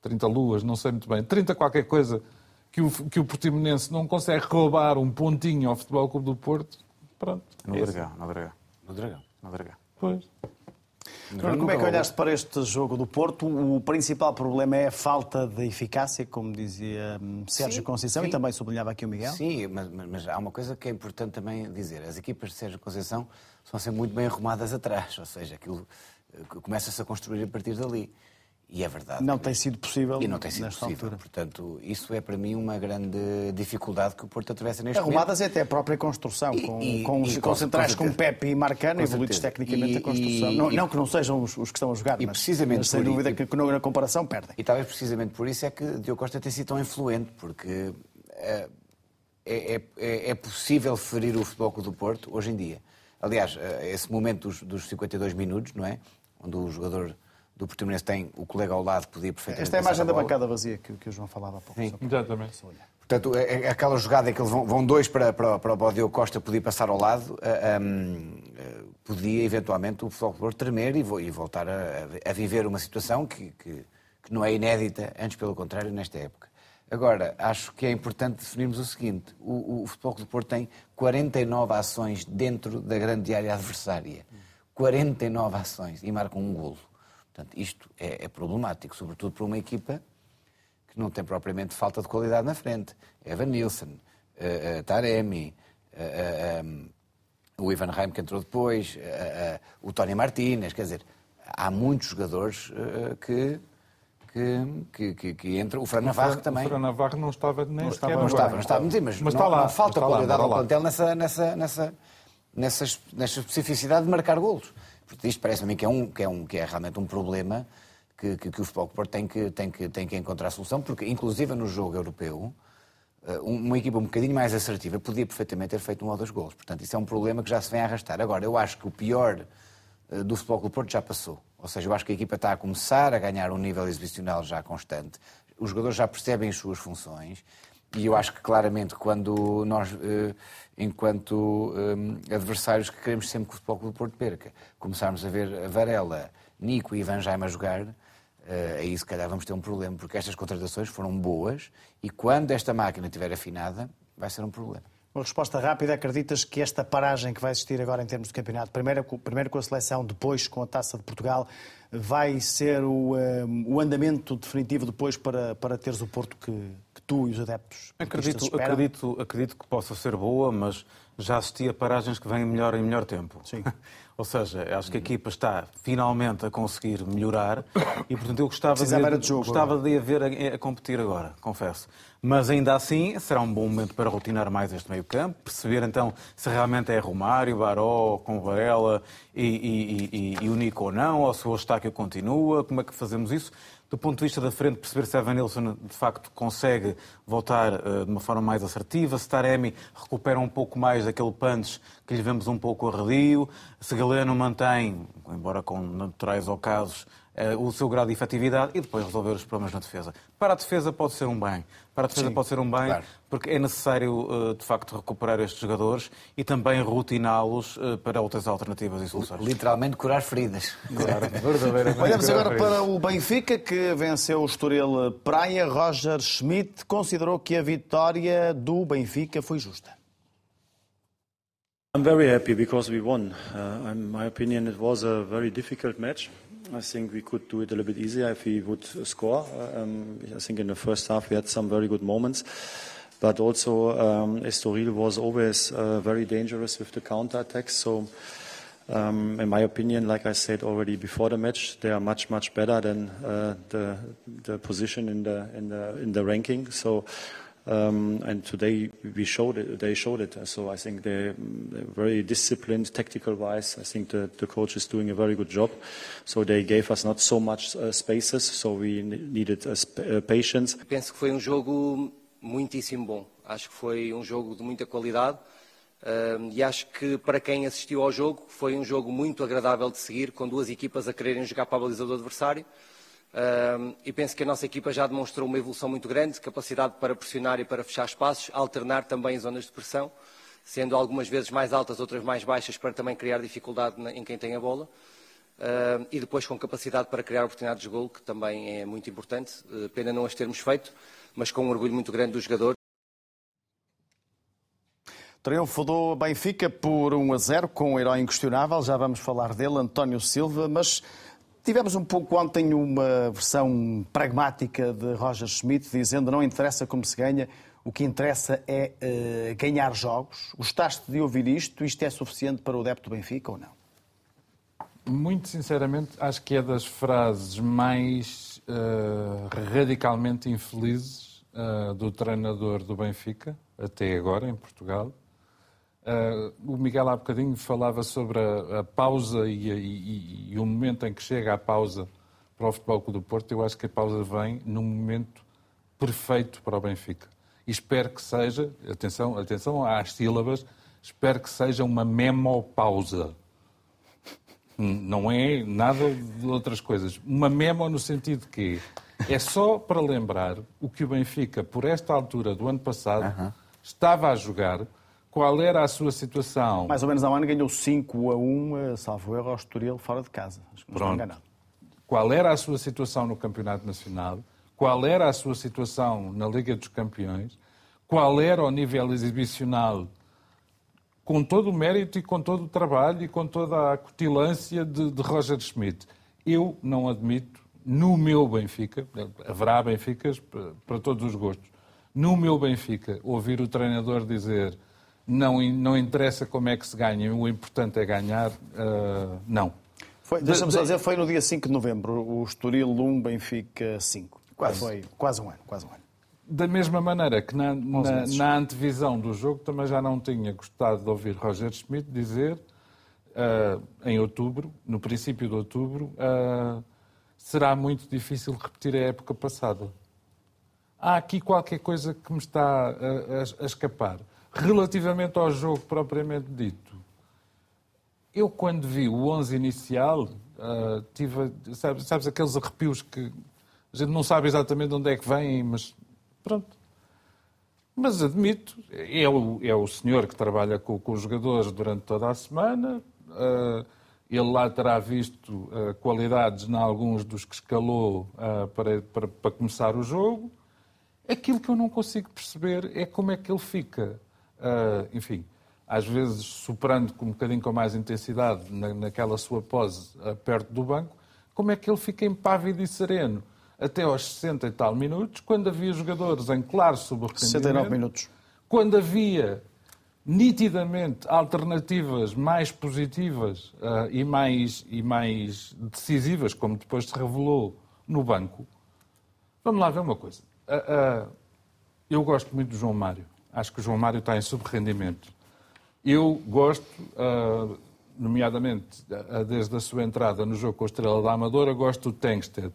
30 luas, não sei muito bem, 30 qualquer coisa, que o, que o Portimonense não consegue roubar um pontinho ao Futebol Clube do Porto, pronto. no. Dragão, no Dragão. No Dragão. No Dragão. Pois. Como é que olhaste para este jogo do Porto? O principal problema é a falta de eficácia, como dizia hum, Sérgio Sim, Conceição sim. e também sublinhava aqui o Miguel. Sim, mas, mas- mas há uma coisa que é importante também dizer. As equipas de Sérgio Conceição são sempre muito bem arrumadas (laughs) atrás, ou seja, aquilo eh, começa-se a construir a partir dali. E é verdade. Não tem sido possível E não tem sido possível. altura. Portanto, isso é para mim uma grande dificuldade que o Porto atravessa neste momento. Arrumadas é até a própria construção, E- com, e- com, os- e com centrais com como. Pepe e Marcano, Com evoluídos certeza. tecnicamente E- a construção. não, não que não sejam os, os que estão a jogar, E mas, precisamente mas sem dúvida que, na comparação perdem. E talvez precisamente por isso é que Diogo Costa tem sido tão influente, porque eh, é, é- é- é possível ferir o Futebol do Porto hoje em dia. Aliás, eh, esse momento dos, dos 52 minutos, não é? Onde o jogador do Portimonense tem o colega ao lado, podia perfeitamente Esta é a imagem da bancada vazia que, que o João falava há pouco. Sim. Para- Exatamente. Portanto, é, é aquela jogada em que eles vão, vão dois para, para, para o Diogo Costa poder passar ao lado, ah, hum, ah, podia eventualmente o Futebol tremer e, vo- e voltar a, a viver uma situação que, que, que não é inédita, antes pelo contrário, nesta época. Agora, acho que é importante definirmos o seguinte: o, o Futebol Clube do Porto tem 49 ações dentro da grande área adversária. 49 ações e marcam um golo. Portanto, isto é, é problemático, sobretudo para uma equipa que não tem propriamente falta de qualidade na frente. Evan Nilsson, eh, eh, Taremi, eh, eh, um, o Ivan Reim que entrou depois, o Tony Martínez, quer dizer, há muitos jogadores que, que, que, que, que entram. O Fran Navarro também. O Fran Navarro não estava nem Não estava, não estava, banco. não estava. Mas, mas, não, está lá, não falta lá, qualidade ao lá. plantel nessa, nessa, nessa, nessa, nessa especificidade de marcar golos. Isto parece-me que é, um, que, é um, que é realmente um problema que, que, que o Futebol Porto tem que, tem, que, tem que encontrar solução, porque inclusive no jogo europeu, eh, uma equipa um bocadinho mais assertiva podia perfeitamente ter feito um ou dois golos. Portanto, isso é um problema que já se vem a arrastar. Agora, eu acho que o pior eh, do Futebol Clube Porto já passou. Ou seja, eu acho que a equipa está a começar a ganhar um nível exibicional já constante. Os jogadores já percebem as suas funções e eu acho que claramente quando nós, eh, enquanto eh, adversários que queremos sempre que o Futebol do Porto perca, começarmos a ver Varela, Nico e Ivan Jaime a jogar, eh, aí se calhar vamos ter um problema, porque estas contratações foram boas e quando esta máquina estiver afinada, vai ser um problema. Uma resposta rápida. Acreditas que esta paragem que vai existir agora em termos de campeonato, primeiro, com- primeiro com a seleção, depois com a Taça de Portugal, vai ser o, eh, o andamento definitivo depois para, para teres o Porto que tu e os adeptos Acredito, acredito, acredito que possa ser boa, mas já assisti a paragens que vêm melhor em melhor tempo. Sim. (laughs) Ou seja, acho que a equipa está finalmente a conseguir melhorar (coughs) e, portanto, eu gostava, Precisava de, de jogo gostava de a ver a, a competir agora, confesso. Mas ainda assim, será um bom momento para rotinar mais este meio-campo, perceber então se realmente é Romário, Baró, com Varela e, e, e, e o Nico ou não, ou se o Eustáquio continua, como é que fazemos isso? Do ponto de vista da frente, perceber se Evan Nilsson de facto consegue voltar uh, de uma forma mais assertiva, se Taremi recupera um pouco mais daquele punch que lhe vemos um pouco arredio, se Galeno mantém, embora com naturais ocasos, o seu grau de efetividade e depois resolver os problemas na defesa. Para a defesa pode ser um bem. Para a defesa Sim, pode ser um bem, claro. porque é necessário, uh, de facto, recuperar estes jogadores e também rotiná-los uh, para outras alternativas e soluções. Literalmente curar feridas. Claro. (laughs) Olhamos agora feridas. para o Benfica, que venceu o Estoril Praia. Roger Schmidt considerou que a vitória do Benfica foi justa. I'm very happy because we won. Uh, in my opinion, it was a very difficult match. I think we could do it a little bit easier if we would score. Um, I think in the first half we had some very good moments. But also, um, Estoril was always uh, very dangerous with the counter-attacks. So, um, in my opinion, like I said already before the match, they are much, much better than uh, the, the position in the, in the, in the ranking. So, um, and today we showed it, they showed it. So I think they're, they're very disciplined, tactical wise. I think the, the coach is doing a very good job. So they gave us not so much uh, spaces, so we ne- needed uh, uh, patience. Penso que foi um jogo muitíssimo bom. Acho que foi um jogo de muita qualidade. Um, e acho que para quem assistiu ao jogo foi um jogo muito agradável de seguir, com duas equipas a quererem jogar para do adversário. Um, e penso que a nossa equipa já demonstrou uma evolução muito grande, capacidade para pressionar e para fechar espaços, alternar também zonas de pressão, sendo algumas vezes mais altas, outras mais baixas, para também criar dificuldade em quem tem a bola. Um, e depois com capacidade para criar oportunidades de golo, que também é muito importante. Uh, pena não as termos feito, mas com um orgulho muito grande do jogador. Triunfo do Benfica por 1 a 0 com o herói inquestionável. Já vamos falar dele, António Silva, mas tivemos um pouco ontem uma versão pragmática de Roger Schmidt dizendo não interessa como se ganha, o que interessa é eh, ganhar jogos. Gostaste de ouvir isto? Isto é suficiente para o adepto do Benfica ou não? Muito sinceramente, acho que é das frases mais eh, radicalmente infelizes eh, do treinador do Benfica, até agora, em Portugal. Eh, o Miguel há bocadinho falava sobre a, a pausa e, e- e o momento em que chega a pausa para o Futebol Clube do Porto. Eu acho que a pausa vem num momento perfeito para o Benfica. E espero que seja, atenção, atenção às sílabas, espero que seja uma memopausa. Não é nada de outras coisas. Uma memo no sentido que é só para lembrar o que o Benfica, por esta altura do ano passado, estava a jogar, qual era a sua situação. Mais ou menos há um ano ganhou 5 a 1, eh, salvo erro, ao Estoril fora de casa. Acho que Pronto. Qual era a sua situação no Campeonato Nacional? Qual era a sua situação na Liga dos Campeões? Qual era o nível exibicional com todo o mérito e com todo o trabalho e com toda a acutilância de, de Roger Schmidt. Eu não admito, no meu Benfica, haverá Benficas para todos os gostos, no meu Benfica, ouvir o treinador dizer não, não interessa como é que se ganha, o importante é ganhar, ah, não. Deixa-me só dizer, foi no dia 5 de novembro, o Estoril 1, Benfica 5. Quase. Foi quase um ano, quase um ano. Da mesma maneira que na, na, na antevisão do jogo também já não tinha gostado de ouvir Roger Schmidt dizer, ah, em outubro, no princípio de outubro, ah, será muito difícil repetir a época passada. Há aqui qualquer coisa que me está a, a- a escapar. Relativamente ao jogo propriamente dito, eu quando vi o 11 inicial, ah, tive, sabes, sabes aqueles arrepios que a gente não sabe exatamente de onde é que vêm, mas pronto. Mas admito, é o, é o senhor que trabalha com, com os jogadores durante toda a semana, ah, ele lá terá visto ah, qualidades em alguns dos que escalou para, para, para começar o jogo. Aquilo que eu não consigo perceber é como é que ele fica, enfim, às vezes soprando com um bocadinho com mais intensidade na, naquela sua pose ah, perto do banco, como é que ele fica impávido e sereno até aos 60 e tal minutos, quando havia jogadores em claro 69 subrendimento, minutos. quando havia nitidamente alternativas mais positivas uh, e, mais, e mais decisivas, como depois se revelou no banco. Vamos lá ver uma coisa. Uh, uh, eu gosto muito do João Mário. Acho que o João Mário está em subrendimento. Eu gosto, nomeadamente desde a sua entrada no jogo com a Estrela da Amadora, gosto do Tengsted.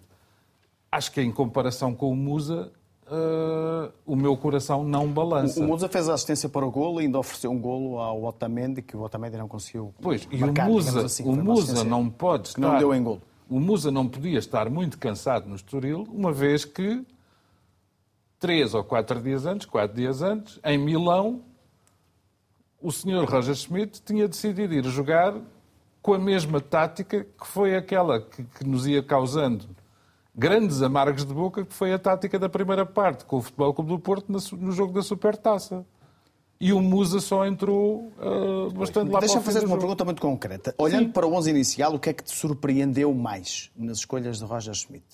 Acho que em comparação com o Musa, uh, o meu coração não balança. O, o Musa fez a assistência para o golo e ainda ofereceu um golo ao Otamendi, que o Otamendi não conseguiu Pois, marcar, e o Musa, assim, o Musa não pode estar... não deu em golo. O Musa não podia estar muito cansado no Estoril, uma vez que três ou quatro dias antes, quatro dias antes, em Milão, o senhor Roger Schmidt tinha decidido ir jogar com a mesma tática que foi aquela que, que nos ia causando grandes amargos de boca, que foi a tática da primeira parte, com o Futebol Clube do Porto no jogo da Supertaça. E o Musa só entrou uh, bastante lá Deixa-me fazer uma pergunta muito concreta. Olhando Sim. para o 11 inicial, o que é que te surpreendeu mais nas escolhas de Roger Schmidt?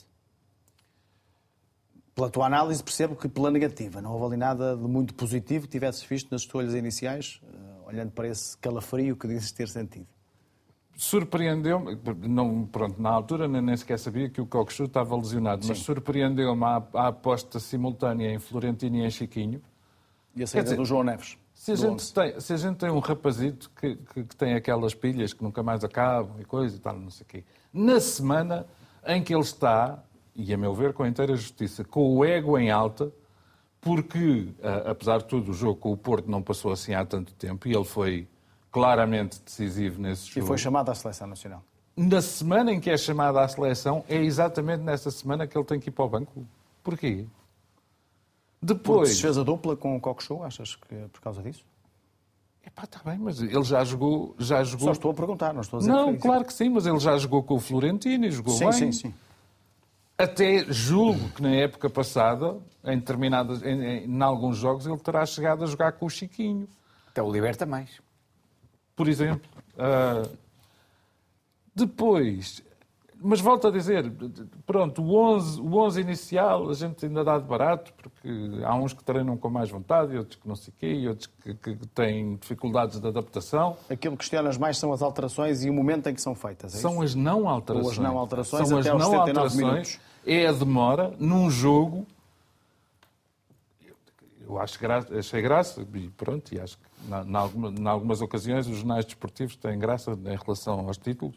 Pela tua análise, percebo que pela negativa, não houve ali nada de muito positivo que tivesses visto nas escolhas iniciais, uh, olhando para esse calafrio que dizes ter sentido surpreendeu-me, não, pronto, na altura nem sequer sabia que o Coxu estava lesionado, Sim. mas surpreendeu-me a, a, aposta simultânea em Florentino e em Chiquinho. E a saída dizer, do João Neves. Se a, gente tem, se a gente tem um rapazito que, que, que, tem aquelas pilhas que nunca mais acabam e coisa e tal, não sei o quê, na semana em que ele está, e a meu ver com a inteira justiça, com o ego em alta, porque, apesar de tudo, o jogo com o Porto não passou assim há tanto tempo e ele foi claramente decisivo nesse jogo. E foi chamado à seleção nacional. Na semana em que é chamado à seleção, é exatamente nessa semana que ele tem que ir para o banco. Porquê? Depois. Porque se fez a dupla com o Coco achas que é por causa disso? Epá, está bem, mas ele já jogou, já jogou. Só estou a perguntar, não estou a dizer Não, que claro que sim, mas ele já jogou com o Florentino e jogou sim, bem. Sim, sim, Até julgo que na época passada, em determinadas, em, em, em alguns jogos, ele terá chegado a jogar com o Chiquinho. Até o liberta mais por exemplo. Uh, depois, mas volto a dizer, pronto, o 11, o 11 inicial a gente ainda dá de barato, porque há uns que treinam com mais vontade, e outros que não sei o quê, e outros que, que, têm dificuldades de adaptação. Aquilo que questionas mais são as alterações e o momento em que são feitas, é São as não alterações. Ou as não alterações são até as não alterações, minutos. É a demora num jogo eu acho graça, achei graça e pronto, e acho que em algumas ocasiões os jornais desportivos têm graça em relação aos títulos.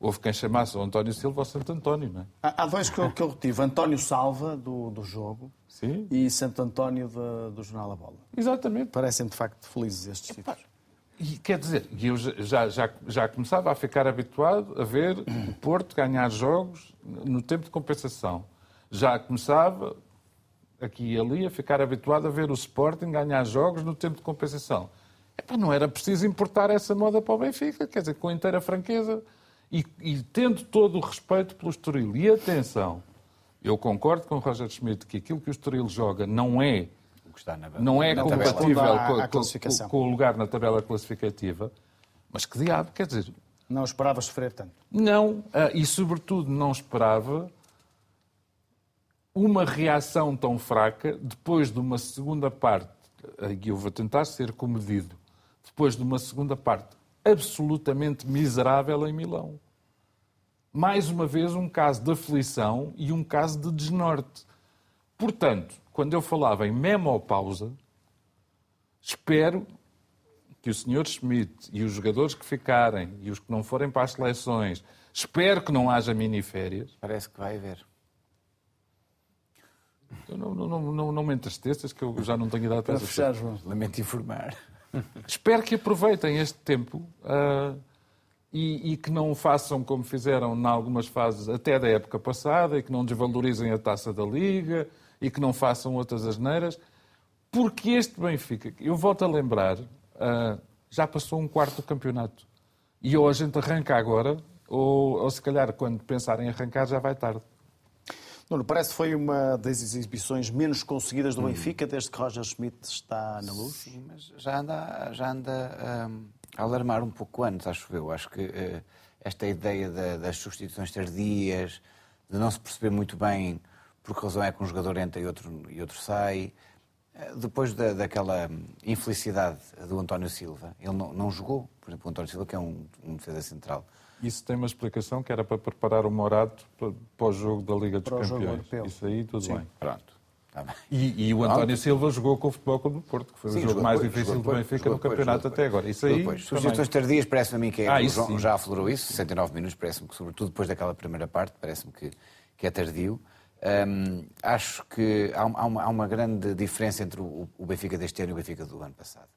Houve quem chamasse o António Silva ou Santo António, não é? Há, dois que eu, que eu retive. António Salva, do, do jogo, Sim. e Santo António do, do Jornal A Bola. Exatamente. Parecem, de facto, felizes estes títulos. E quer dizer, eu já, já, já começava a ficar habituado a ver o Porto ganhar jogos no tempo de compensação. Já começava, aqui e ali, a ficar habituado a ver o Sporting ganhar jogos no tempo de compensação. Epá, não era preciso importar essa moda para o Benfica, quer dizer, com inteira franqueza e, e tendo todo o respeito pelo Estoril. E atenção, eu concordo com o Roger Schmidt que aquilo que o Estoril joga não é, na, não é na compatível com, com, com, o lugar na tabela classificativa. Mas que diabo, quer dizer... Não esperava sofrer tanto. Não, ah, e sobretudo não esperava uma reação tão fraca depois de uma segunda parte, e eu vou tentar ser comedido, depois de uma segunda parte absolutamente miserável em Milão. Mais uma vez, um caso de aflição e um caso de desnorte. Portanto, quando eu falava em memopausa, espero que o Sr. Schmidt e os jogadores que ficarem e os que não forem para as seleções, espero que não haja miniférias. Parece que vai haver. Não, não, não, não, me entristeças, que eu já não tenho idade para fechar, João. Lamento informar. Espero que aproveitem este tempo uh, e, e, que não façam como fizeram em algumas fases até da época passada e que não desvalorizem a taça da Liga e que não façam outras asneiras, porque este Benfica, eu volto a lembrar, uh, já passou um quarto do campeonato. E ou a gente arranca agora, ou, ou se calhar quando pensarem em arrancar já vai tarde. Nuno, parece que foi uma das exibições menos conseguidas do hum. Benfica desde que Roger Schmidt está na luz. Sim, mas já anda, já anda um, a alarmar um pouco antes, acho eu. Acho que uh, esta ideia da, das substituições tardias, de não se perceber muito bem por que razão é que um jogador entra e outro, e outro sai, Depois da, daquela infelicidade do António Silva, ele não, não, jogou. Por exemplo, o António Silva, que é um, um defesa central. Isso tem uma explicação que era para preparar o Morato para, para o jogo da Liga dos para Campeões. Isso aí, tudo Sim, bem. Pronto. Tá e, e, o António. Silva jogou com o Futebol Clube do Porto, que foi Sim, o jogo mais depois, difícil do Benfica no campeonato até agora. Isso aí. Substituições tardias, parece-me a mim que é. Ah, o João já aflorou isso, 69 minutos, parece-me que, sobretudo depois daquela primeira parte, parece-me que, que é tardio. Hum, acho que há, há, uma, há, uma, grande diferença entre o, o, Benfica deste ano e o Benfica do ano passado.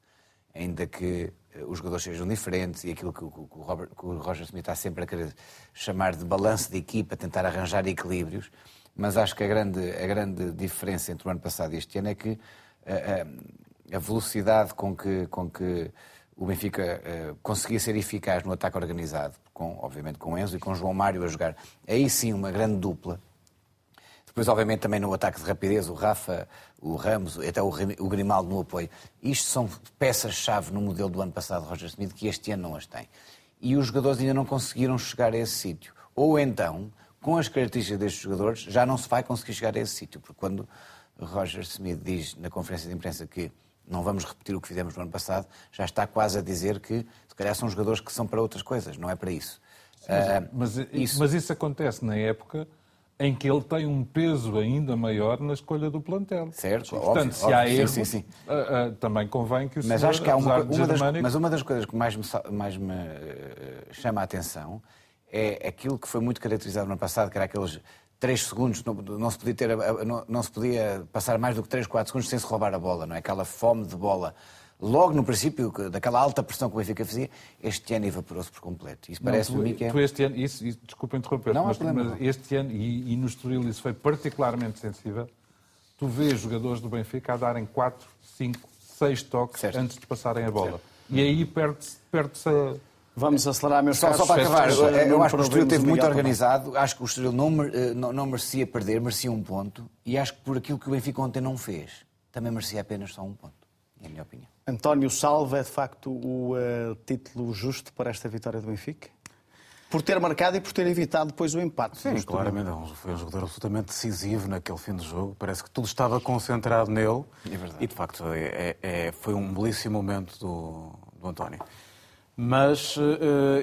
Ainda que uh, os jogadores sejam diferentes e aquilo que, que, o Robert, que, o Roger Smith está sempre a querer chamar de balanço de equipa, tentar arranjar equilíbrios, mas acho que a grande, a grande diferença entre o ano passado e este ano é que uh, a velocidade com que, com que o Benfica uh, conseguia ser eficaz no ataque organizado, com, obviamente com Enzo e com João Mário a jogar, aí sim uma grande dupla, depois, obviamente, também no ataque de rapidez, o Rafa, o Ramos, até o Grimaldo no apoio. Isto são peças-chave no modelo do ano passado de Roger Smith que este ano não as tem. E os jogadores ainda não conseguiram chegar a esse sítio. Ou então, com as características destes jogadores, já não se vai conseguir chegar a esse sítio. Porque quando Roger Smith diz na conferência de imprensa que não vamos repetir o que fizemos no ano passado, já está quase a dizer que, se calhar, são jogadores que são para outras coisas, não é para isso. Sim, mas, uh, mas, isso... mas isso acontece na época em que ele tem um peso ainda maior na escolha do plantel. Certo, Portanto, óbvio, se há erro, sim, sim, sim. Uh, uh, também convém que o mas senhor, acho que há uma, uma das, germânico... mas uma das coisas que mais me, mais me uh, chama a atenção é aquilo que foi muito caracterizado no ano passado, que era aqueles 3 segundos, não, não, se podia ter, não, não, se podia passar mais do que 3, 4 segundos sem se roubar a bola, não é? Aquela fome de bola logo no princípio, daquela alta pressão que o Benfica fazia, este ano evaporou-se por completo. Isso parece-me que é... Tu este ano, isso, isso desculpa interromper, não, mas, mas, este ano, e, e no Estoril isso foi particularmente sensível, tu vês jogadores do Benfica a darem 4, 5, 6 toques certo. antes de passarem a bola. Certo. E aí perde-se perde a... Vamos acelerar, meus só, caros. Só para acabar, eu, eu acho que o Estoril esteve muito organizado, acho que o Estoril não, não, não merecia perder, merecia um ponto, e acho que por aquilo que o Benfica ontem não fez, também merecia apenas só um ponto, é a minha opinião. António Salva é de facto o uh, título justo para esta vitória do Benfica? Por ter marcado e por ter evitado depois o empate. Sim, claramente. Foi um jogador absolutamente decisivo naquele fim de jogo. Parece que tudo estava concentrado nele. É verdade. E, de facto, é, é, foi um belíssimo momento do, do António. Mas uh,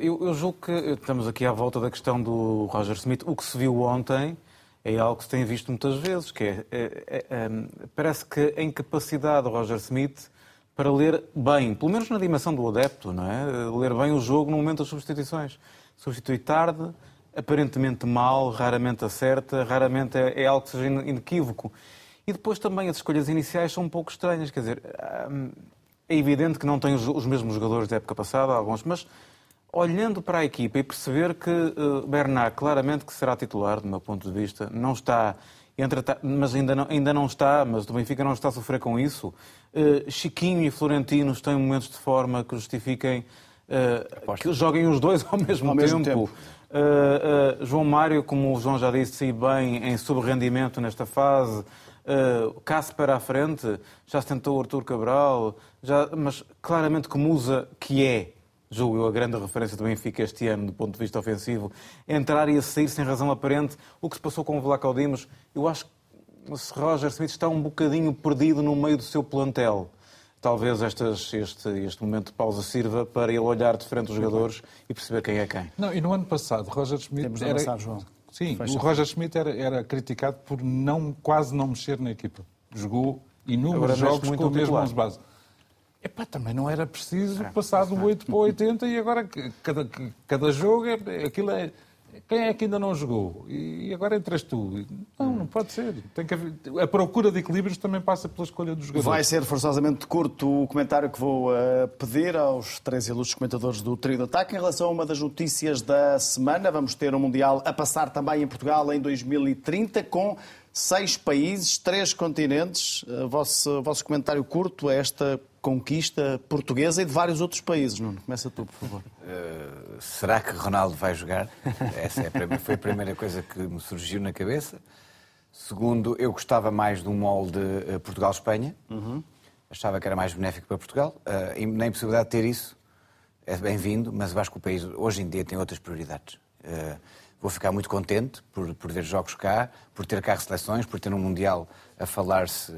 eu, eu julgo que estamos aqui à volta da questão do Roger Smith. O que se viu ontem é algo que se tem visto muitas vezes, que é, é, é parece que a incapacidade do Roger Smith para ler bem, pelo menos na dimensão do adepto, não é? Ler bem o jogo no momento das substituições. Substitui tarde, aparentemente mal, raramente acerta, raramente é, é algo que seja inequívoco. E depois também as escolhas iniciais são um pouco estranhas, quer dizer, hum, é evidente que não tem os mesmos jogadores da época passada, alguns, mas olhando para a equipa e perceber que uh, Bernard, claramente que será titular, do meu ponto de vista, não está mas ainda não, ainda não está, mas o Benfica não está a sofrer com isso. Uh, Chiquinho e Florentino têm momentos de forma que justifiquem uh, que joguem os dois (laughs) ao mesmo ao tempo. Mesmo tempo. Uh, João Mário, como o João já disse, bem em subrendimento nesta fase. Casper à frente, já se tentou o Artur Cabral, já, mas claramente como usa que é julgo eu, a grande referência do Benfica este ano, do ponto de vista ofensivo, entrar e a sair sem razão aparente. O que se passou com o Vlaco Dimos, eu acho que Roger Smith está um bocadinho perdido no meio do seu plantel. Talvez estas, este, este momento de pausa sirva para ele olhar de frente os jogadores e perceber quem é quem. Não, e no ano passado, Roger Schmidt. Temos era... avançar, João. Sim, Fecha. o Roger Schmidt era, era criticado por não, quase não mexer na equipa. Jogou inúmeros jogos com o mesmo 11 base. Epá, também não era preciso passar do 8 para o 80 e agora cada, cada jogo, é, aquilo é... Quem é que ainda não jogou? E agora entras tu. Não, não pode ser. Tem que haver... A procura de equilíbrios também passa pela escolha dos jogadores. Vai ser forçosamente curto o comentário que vou uh, pedir aos três ilustres comentadores do Trio de Ataque. Em relação a uma das notícias da semana, vamos ter um Mundial a passar também em Portugal em 2030, com seis países, três continentes. Uh, vosso, vosso comentário curto a esta conquista portuguesa e de vários outros países. Nuno, começa tu, por favor. Uh, (laughs) será que Ronaldo vai jogar? Essa é a, foi a primeira coisa que me surgiu na cabeça. Segundo, eu gostava mais de um molde uh, Portugal-Espanha. Uhum. Achava que era mais benéfico para Portugal. Uh, e na impossibilidade de ter isso, é bem-vindo, mas eu acho que o país hoje em dia tem outras prioridades. Uh, vou ficar muito contente por, por ver jogos cá, por ter cá seleções, por ter um Mundial a falar-se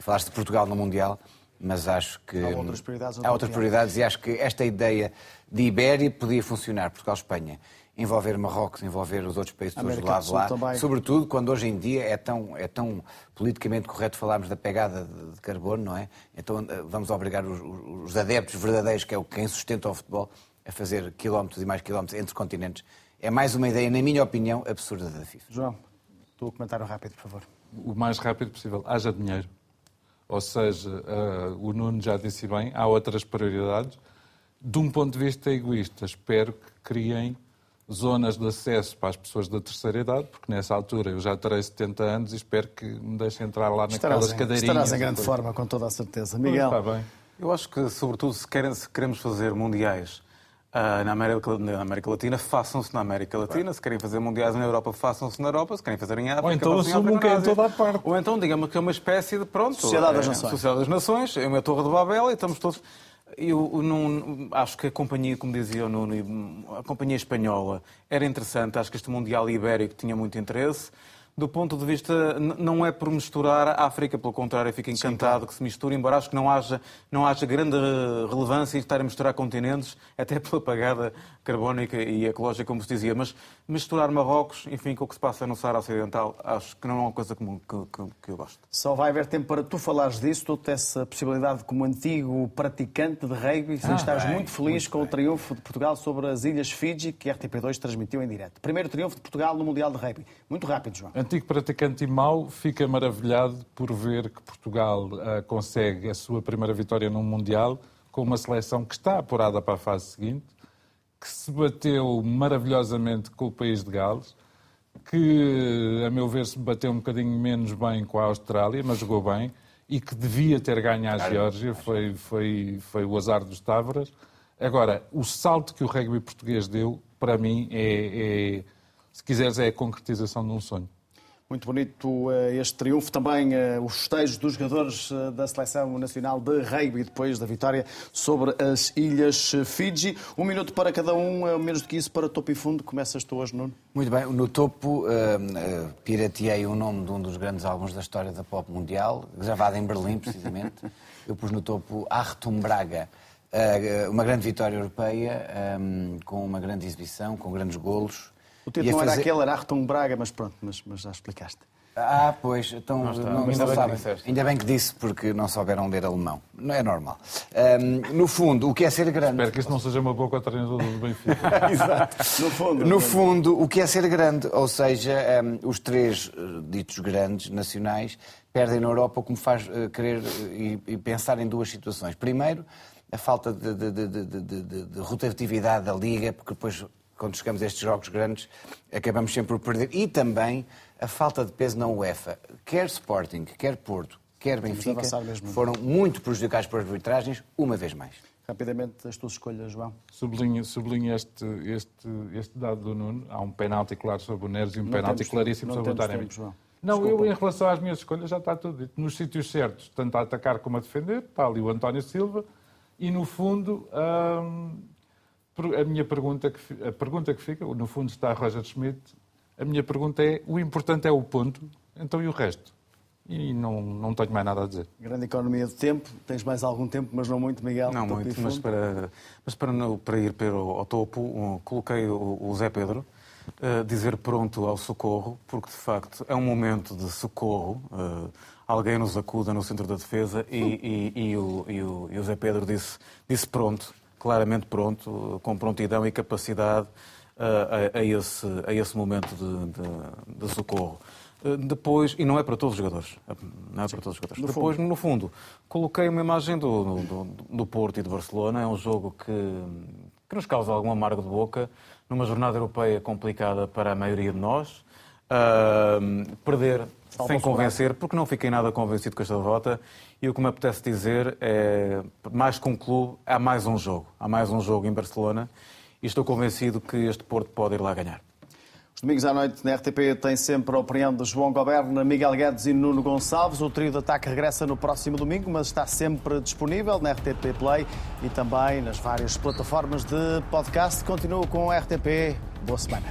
falaste de Portugal no Mundial, mas acho que. Há outras prioridades Há outras prioridades e acho que esta ideia de Ibéria podia funcionar, Portugal-Espanha. Envolver Marrocos, envolver os outros países todos do lado do de lá. Também. Sobretudo quando hoje em dia é tão, é tão politicamente correto falarmos da pegada de, de carbono, não é? Então eh, vamos obrigar os, os- os adeptos verdadeiros, que é o quem sustenta o futebol, a fazer quilómetros e mais quilómetros entre continentes. É mais uma ideia, na minha opinião, absurda da FIFA. João, tu comentário rápido, por favor. o mais rápido possível. Haja dinheiro. Ou seja, eh, o Nuno já disse bem, há outras prioridades. De um ponto de vista egoísta, espero que criem zonas de acesso para as pessoas da terceira idade, porque nessa altura eu já terei 70 anos e espero que me deixem entrar lá naquelas Estarás em, cadeirinhas. estarás em grande Depois- forma, com toda a certeza. Pois, Miguel, Está bem. Eu acho que, sobretudo, se, querem, se queremos fazer mundiais ah, na, América, na América Latina, façam-se na América Latina. Se querem fazer mundiais na Europa, façam-se na Europa. Se querem fazer em África, Ou então assumam que é em toda a parte. Ou então, digamos que é uma espécie de, pronto... Sociedade das é, Nações. Sociedade das Nações, é uma torre de Babel e estamos todos... Eu não, acho que a companhia, como dizia o Nuno, a companhia espanhola era interessante. Acho que este Mundial Ibérico tinha muito interesse. Do ponto de vista, não é por misturar a África, pelo contrário, eu fico encantado que se misture, embora acho que não haja, não haja grande relevância em estar a misturar continentes, até (laughs) pela pagada carbónica e ecológica, como se dizia. Mas misturar Marrocos, enfim, com o que se passa no Saara Ocidental, acho que não é uma coisa que, que, que- que eu gosto. só vai haver tempo para tu falares disso. Tu tens essa possibilidade como antigo praticante de rugby. Sim, Ah, estás bem, muito feliz muito com o triunfo de Portugal sobre as Ilhas Fiji, que a RTP2 transmitiu em direto. Primeiro triunfo de Portugal no Mundial de Rugby. Muito rápido, João. Antigo praticante e mau, fica maravilhado por ver que Portugal ah, consegue a sua primeira vitória num Mundial com uma seleção que está apurada para a fase seguinte, que se bateu maravilhosamente com o país de Gales, que, a meu ver, se bateu um bocadinho menos bem com a Austrália, mas jogou bem, e que devia ter ganho à Geórgia, foi, foi, foi o azar dos Távoras. Agora, o salto que o rugby português deu, para mim, é, é, se quiseres, é a concretização de um sonho. Muito bonito eh, este triunfo. Também eh, os festejos dos jogadores eh, da Seleção Nacional de Rugby depois da vitória sobre as Ilhas Fiji. Um minuto para cada um, menos do que isso para topo e fundo. Começas tu hoje, Nuno. Muito bem, no topo eh, eh, pirateei o nome de um dos grandes álbuns da história da pop mundial, gravado em Berlim, precisamente. (laughs) Eu pus no topo Artum Braga, eh, uma grande vitória europeia, eh, com uma grande exibição, com grandes golos. O título E não era fazer- aquele, era Arton Braga, mas pronto, mas, mas já explicaste. Ah, pois, então Não está. não, Ainda não bem. Ainda bem que disse, porque não souberam ler alemão. Não é normal. Ahm, no fundo, o que é ser grande? Espero que isso não seja uma boa treinadora do Benfica. (laughs) Exato. No fundo. No fundo, o que é ser grande? Ou seja, hum, os três eh, ditos grandes nacionais perdem na Europa o que me faz eh, querer eh, e, e pensar em duas situações. Primeiro, a falta de, de- de- de- de- de- de rotatividade da Liga, porque depois, quando chegamos a estes jogos grandes, acabamos sempre por perder. E também a falta de peso na UEFA. Quer Sporting, quer Porto, quer Benfica, foram muito prejudicados por arbitragens, uma vez mais. Rapidamente as tuas escolhas, João. Sublinho, sublinho este, este, este dado do Nuno. Há um penalti claro sobre o Neres e um Não penalti temos- claríssimo sobre o Taremi. Não, Desculpa. eu em relação às minhas escolhas já está tudo dito. Nos sítios certos, tanto a atacar como a defender, está ali o António Silva. E no fundo, hum, a minha pergunta que, a pergunta que fica, no fundo está Roger Schmidt, a minha pergunta é, o importante é o ponto, então e o resto? E não, não tenho mais nada a dizer. Grande economia de tempo. Tens mais algum tempo, mas não muito, Miguel. Não muito, mas para, mas para, no- para ir para o, ao topo, um, coloquei o, o Zé Pedro, eh, dizer pronto ao socorro, porque de facto é um momento de socorro. eh, alguém nos acuda no centro da defesa e, e- e o, e o- e o Zé Pedro disse, disse pronto, claramente pronto, com prontidão e capacidade eh, a, a esse, a esse momento de, de- de socorro. Eh, Depois, e não é para todos os jogadores, não é para todos os jogadores. Depois, no fundo, coloquei uma imagem do, do, do Porto e de Barcelona. É um jogo que, que nos causa algum amargo de boca, numa jornada europeia complicada para a maioria de nós. Ahm, perder sem convencer, porque não fiquei nada convencido com esta derrota. E o que me apetece dizer é, mais que um clube, há mais um jogo. Há mais um jogo em Barcelona e estou convencido que este Porto pode ir lá ganhar. Os domingos à noite na RTP tem sempre a opinião de João Goberna, Miguel Guedes e Nuno Gonçalves. O trio de ataque regressa no próximo domingo, mas está sempre disponível na RTP Play e também nas várias plataformas de podcast. Continua com a RTP. Boa semana.